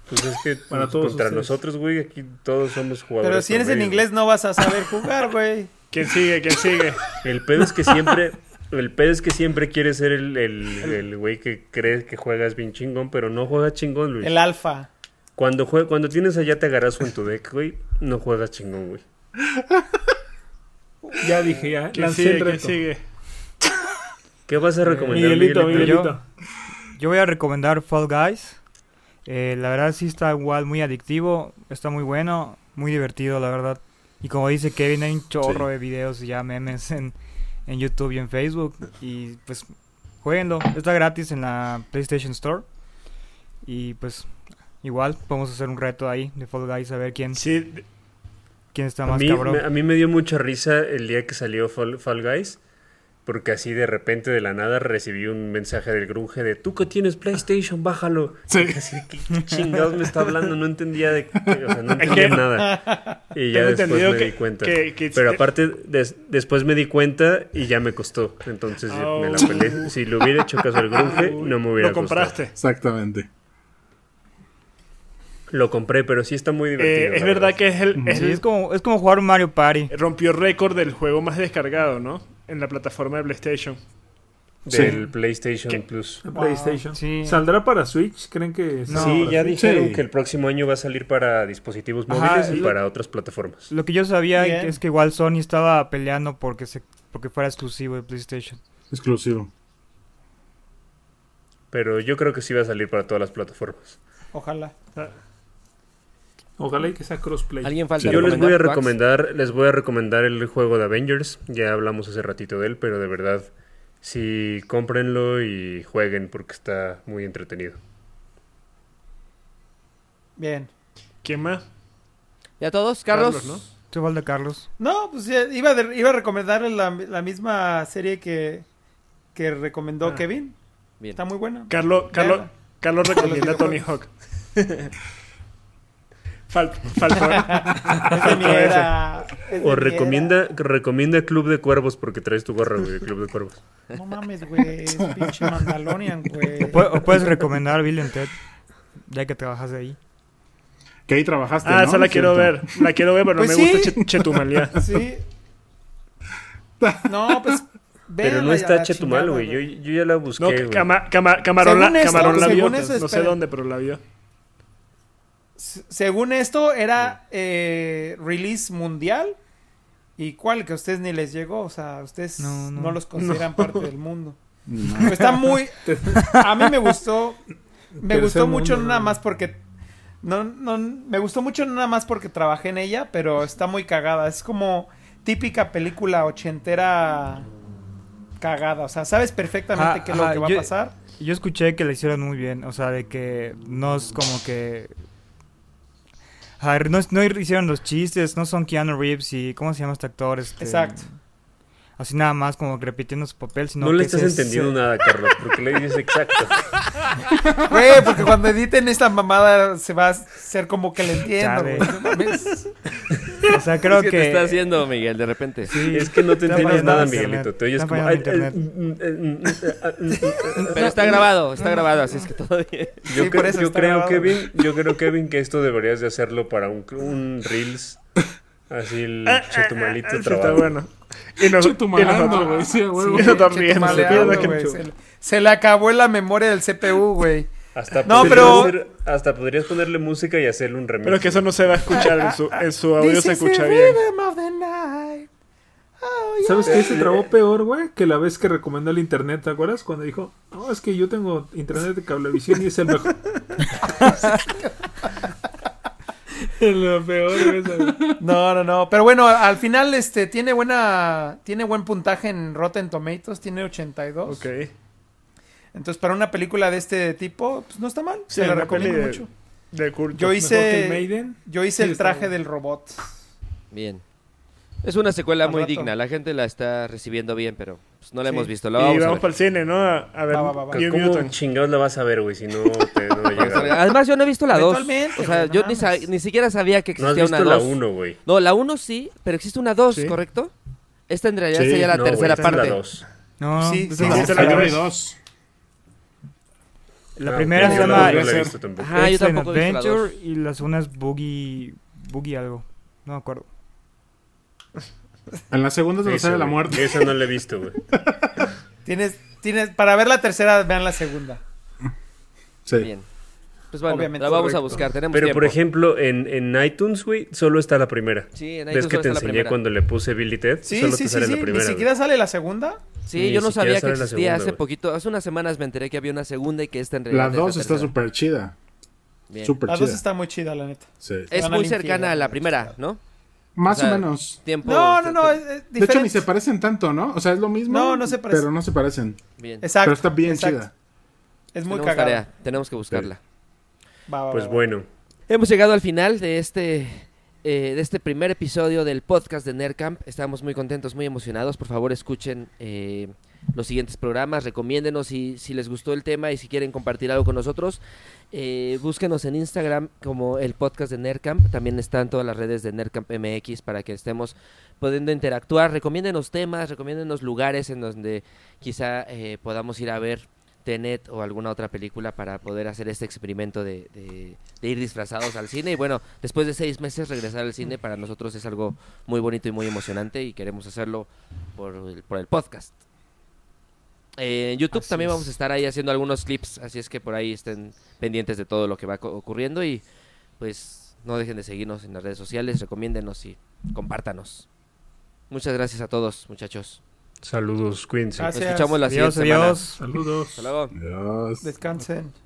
Pues es que Para pues, todos contra ustedes. nosotros, güey, aquí todos somos jugadores. Pero si eres en inglés no vas a saber jugar, güey. ¿Quién sigue? ¿Quién sigue? El pedo es que siempre. El pedo es que siempre quiere ser el, el, el güey que cree que juegas bien chingón, pero no juega chingón, Luis. El alfa. Cuando, jue- cuando tienes allá te agarrazo en tu deck, güey, no juegas chingón, güey. Ya dije, ya ¿Quién lancé sigue? el ¿Quién sigue? ¿Qué vas a recomendar, Miguelito, Miguelito? Miguelito. Yo voy a recomendar Fall Guys. Eh, la verdad sí está igual muy adictivo, está muy bueno, muy divertido la verdad. Y como dice Kevin, hay un chorro de videos y ya memes en, en YouTube y en Facebook. Y pues jueguenlo, está gratis en la PlayStation Store. Y pues igual podemos hacer un reto ahí de Fall Guys a ver quién, Sí, quién está A más mí, cabrón. me, a mí me dio mucha risa el día que salió Fall, Fall Guys, porque así de repente de la nada recibí un mensaje del grunge de tú que tienes PlayStation, bájalo. Sí. Así, ¿qué, qué chingados me está hablando? No entendía de qué, o sea, no entendía que- nada. Y ya después me que, di cuenta. que- que- Pero aparte, des- después me di cuenta y ya me costó. Entonces me la Oh. pelé. Si le hubiera hecho caso al grunge, no me hubiera lo compraste. Exactamente. Lo compré, pero sí está muy divertido. Eh, es verdad que es el, es Sí, es como, es como jugar un Mario Party. rompió récord del juego más descargado, ¿no? En la plataforma de PlayStation. Del PlayStation ¿Qué? Plus. El PlayStation. Sí. ¿Saldrá para Switch? ¿Creen que No, sí, ya Switch? dijeron Sí. que el próximo año va a salir para dispositivos Ajá, móviles y lo- para otras plataformas. Lo que yo sabía Bien. es que igual Sony estaba peleando porque se porque fuera exclusivo de PlayStation. Exclusivo. Pero yo creo que sí va a salir para todas las plataformas. Ojalá. Ojalá y que sea crossplay. ¿Alguien falta Yo les voy a recomendar, Wax? recomendar, les voy a recomendar el juego de Avengers. Ya hablamos hace ratito de él, pero de verdad, sí, cómprenlo y jueguen porque está muy entretenido. Bien. ¿Quién más? ¿Ya todos? ¿Carlos? Carlos, ¿no? ¿Te falta Carlos? No, pues ya iba, de- iba a recomendarle la, la misma serie que, que recomendó Ah. Kevin. Bien. Está muy buena. Carlos, Carlos. Carlos recomienda a Tony Hawk. Fal- faltó. Es de mi era. es de O mi recomienda, recomienda Club de Cuervos porque traes tu gorra, güey, de Club de Cuervos. No mames, güey. Es pinche Mandalorian, güey. O, pue- o puedes recomendar Bill and Ted, ya que trabajas ahí. Que ahí trabajaste, Ah, ¿no? esa la quiero ver. La quiero ver, pero Pues no me sí. gusta Che- Chetumalía. Sí. No, pues. Pero no está Chetumal, güey. Yo, yo ya la busqué, No, güey. Cama- Cama- Camarón, la, esto, Camarón la vio. según eso, no sé dónde, pero la vio. Según esto, era eh, release mundial. ¿Y cuál? Que a ustedes ni les llegó. O sea, ustedes no, No, no. los consideran parte del mundo. No. Pues está muy. A mí me gustó. Me gustó mucho mundo, nada ¿no? más porque. No, no, me gustó mucho nada más porque trabajé en ella, pero está muy cagada. Es como típica película ochentera cagada. O sea, sabes perfectamente Ah, qué es lo que va yo- a pasar. Yo escuché que la hicieron muy bien, o sea, de que no es como que... A ver, no, no hicieron los chistes, no son Keanu Reeves y... ¿Cómo se llama este actor? Este, Exacto. Así nada más como que repitiendo su papel, sino No le que estás se- entendiendo nada, Carlos, porque le dices exacto. Güey, porque cuando editen esta mamada se va a hacer como que le entiendo, Chale. güey. No mames. O sea, creo ¿Qué que... te está haciendo, Miguel, de repente? Sí. Es que no te Está entiendes nada. Miguelito. Te oyes Está como. Pero está grabado, está grabado, así es que todo bien. Yo, Sí, está creo. Kevin, yo creo, Kevin, que esto deberías de hacerlo para un, un Reels. Así el chetumalito Sí, está trabajo. bueno. Y, nos, y Chutumalando, güey. Sí, a huevo. y nosotros riendo, Chetumaleando, piensa que- güey, Se, le- se le acabó la memoria del CPU, güey. Hasta, No, podrías pero- hacer- hasta podrías ponerle música y hacerle un remix. Pero que eso no se va a escuchar en su, en su audio, This se escucha bien. Oh, yeah. ¿Sabes qué se trabó peor, güey? Que la vez que recomendó el internet, ¿te acuerdas? Cuando dijo, no, es que yo tengo internet de cablevisión y es el mejor. Lo peor. No, no, no. Pero bueno, al final este tiene buena tiene buen puntaje en Rotten Tomatoes, tiene 82. Ok. Entonces, para una película de este tipo, pues no está mal. Sí, Se la recomiendo de- mucho. De culto. Yo hice el Maiden. yo hice Sí, el traje del robot. Bien. Es una secuela Al muy rato. digna, la gente la está recibiendo bien, pero pues, no la Sí. hemos visto. y La vamos a vamos ver. para el cine, ¿no? A, a ver Va, va, va, ¿Cómo chingados la vas a ver, güey? Si no te no llega. Además, yo no he visto la 2. Eventualmente, O sea, yo ni, ni siquiera sabía que No has existía visto una la 2. 1, güey. No, la 1 sí, pero existe una 2, Sí. ¿correcto? Esta en realidad Sí, sería la No, tercera esta es parte. la 2. No, Sí, sí, la sí, esta tercera. La ves. Ah, primera se llama. Ajá, yo tampoco Adventure y la segunda es Boogie... Boogie algo. No me acuerdo. En la segunda es donde sale la muerte. Esa no la he visto, güey. Tienes tienes para ver la tercera, vean la segunda. Sí. Bien. Pues bueno, Obviamente. la vamos a buscar, tenemos Pero, tiempo. por ejemplo, en, en iTunes, güey, solo está la primera. Sí, en ¿Ves iTunes que solo te está enseñé cuando le puse Billy Ted? Sí, solo sí, te sí, sale sí. la primera. Ni siquiera sale la segunda. Sí, yo no sabía que la existía. segunda, hace poquito, hace unas semanas me enteré que había una segunda y que esta en La realidad es 2 está súper chida. Súper La dos chida. está muy chida, la neta. Sí. Es muy cercana a la la primera. ¿no? Más O sea, o menos. Tiempo. No, no, no, es, es De hecho, ni se parecen tanto, ¿no? O sea, es lo mismo. No, no se parecen. Pero no se parecen. Bien. Exacto. pero está bien exacto. chida. Es muy tenemos cagada. tarea, tenemos que buscarla. Va, va, Pues va, va. bueno, Hemos llegado al final de este eh, de este primer episodio del podcast de Nerdcamp. Estamos muy contentos, muy emocionados. Por favor, escuchen eh, los siguientes programas, recomiéndenos si, si les gustó el tema y si quieren compartir algo con nosotros. Eh, búsquenos en Instagram como el podcast de Nerdcamp. También están todas las redes de Nerdcamp MX para que estemos pudiendo interactuar. Recomiéndenos temas, recomiéndenos lugares en donde quizá eh, podamos ir a ver Tenet o alguna otra película para poder hacer este experimento de, de- de ir disfrazados al cine. Y bueno, después de seis meses regresar al cine para nosotros es algo muy bonito y muy emocionante y queremos hacerlo por el, por el podcast. Eh, en YouTube Así también es. vamos a estar ahí haciendo algunos clips, así es que por ahí estén pendientes de todo lo que va ocurriendo y pues no dejen de seguirnos en las redes sociales, recomiéndenos y compártanos. Muchas gracias a todos, muchachos. Saludos, cuídense. Nos Gracias. escuchamos la Adiós, siguiente semana. adiós. Saludos. Hasta luego. Adiós. Descansen.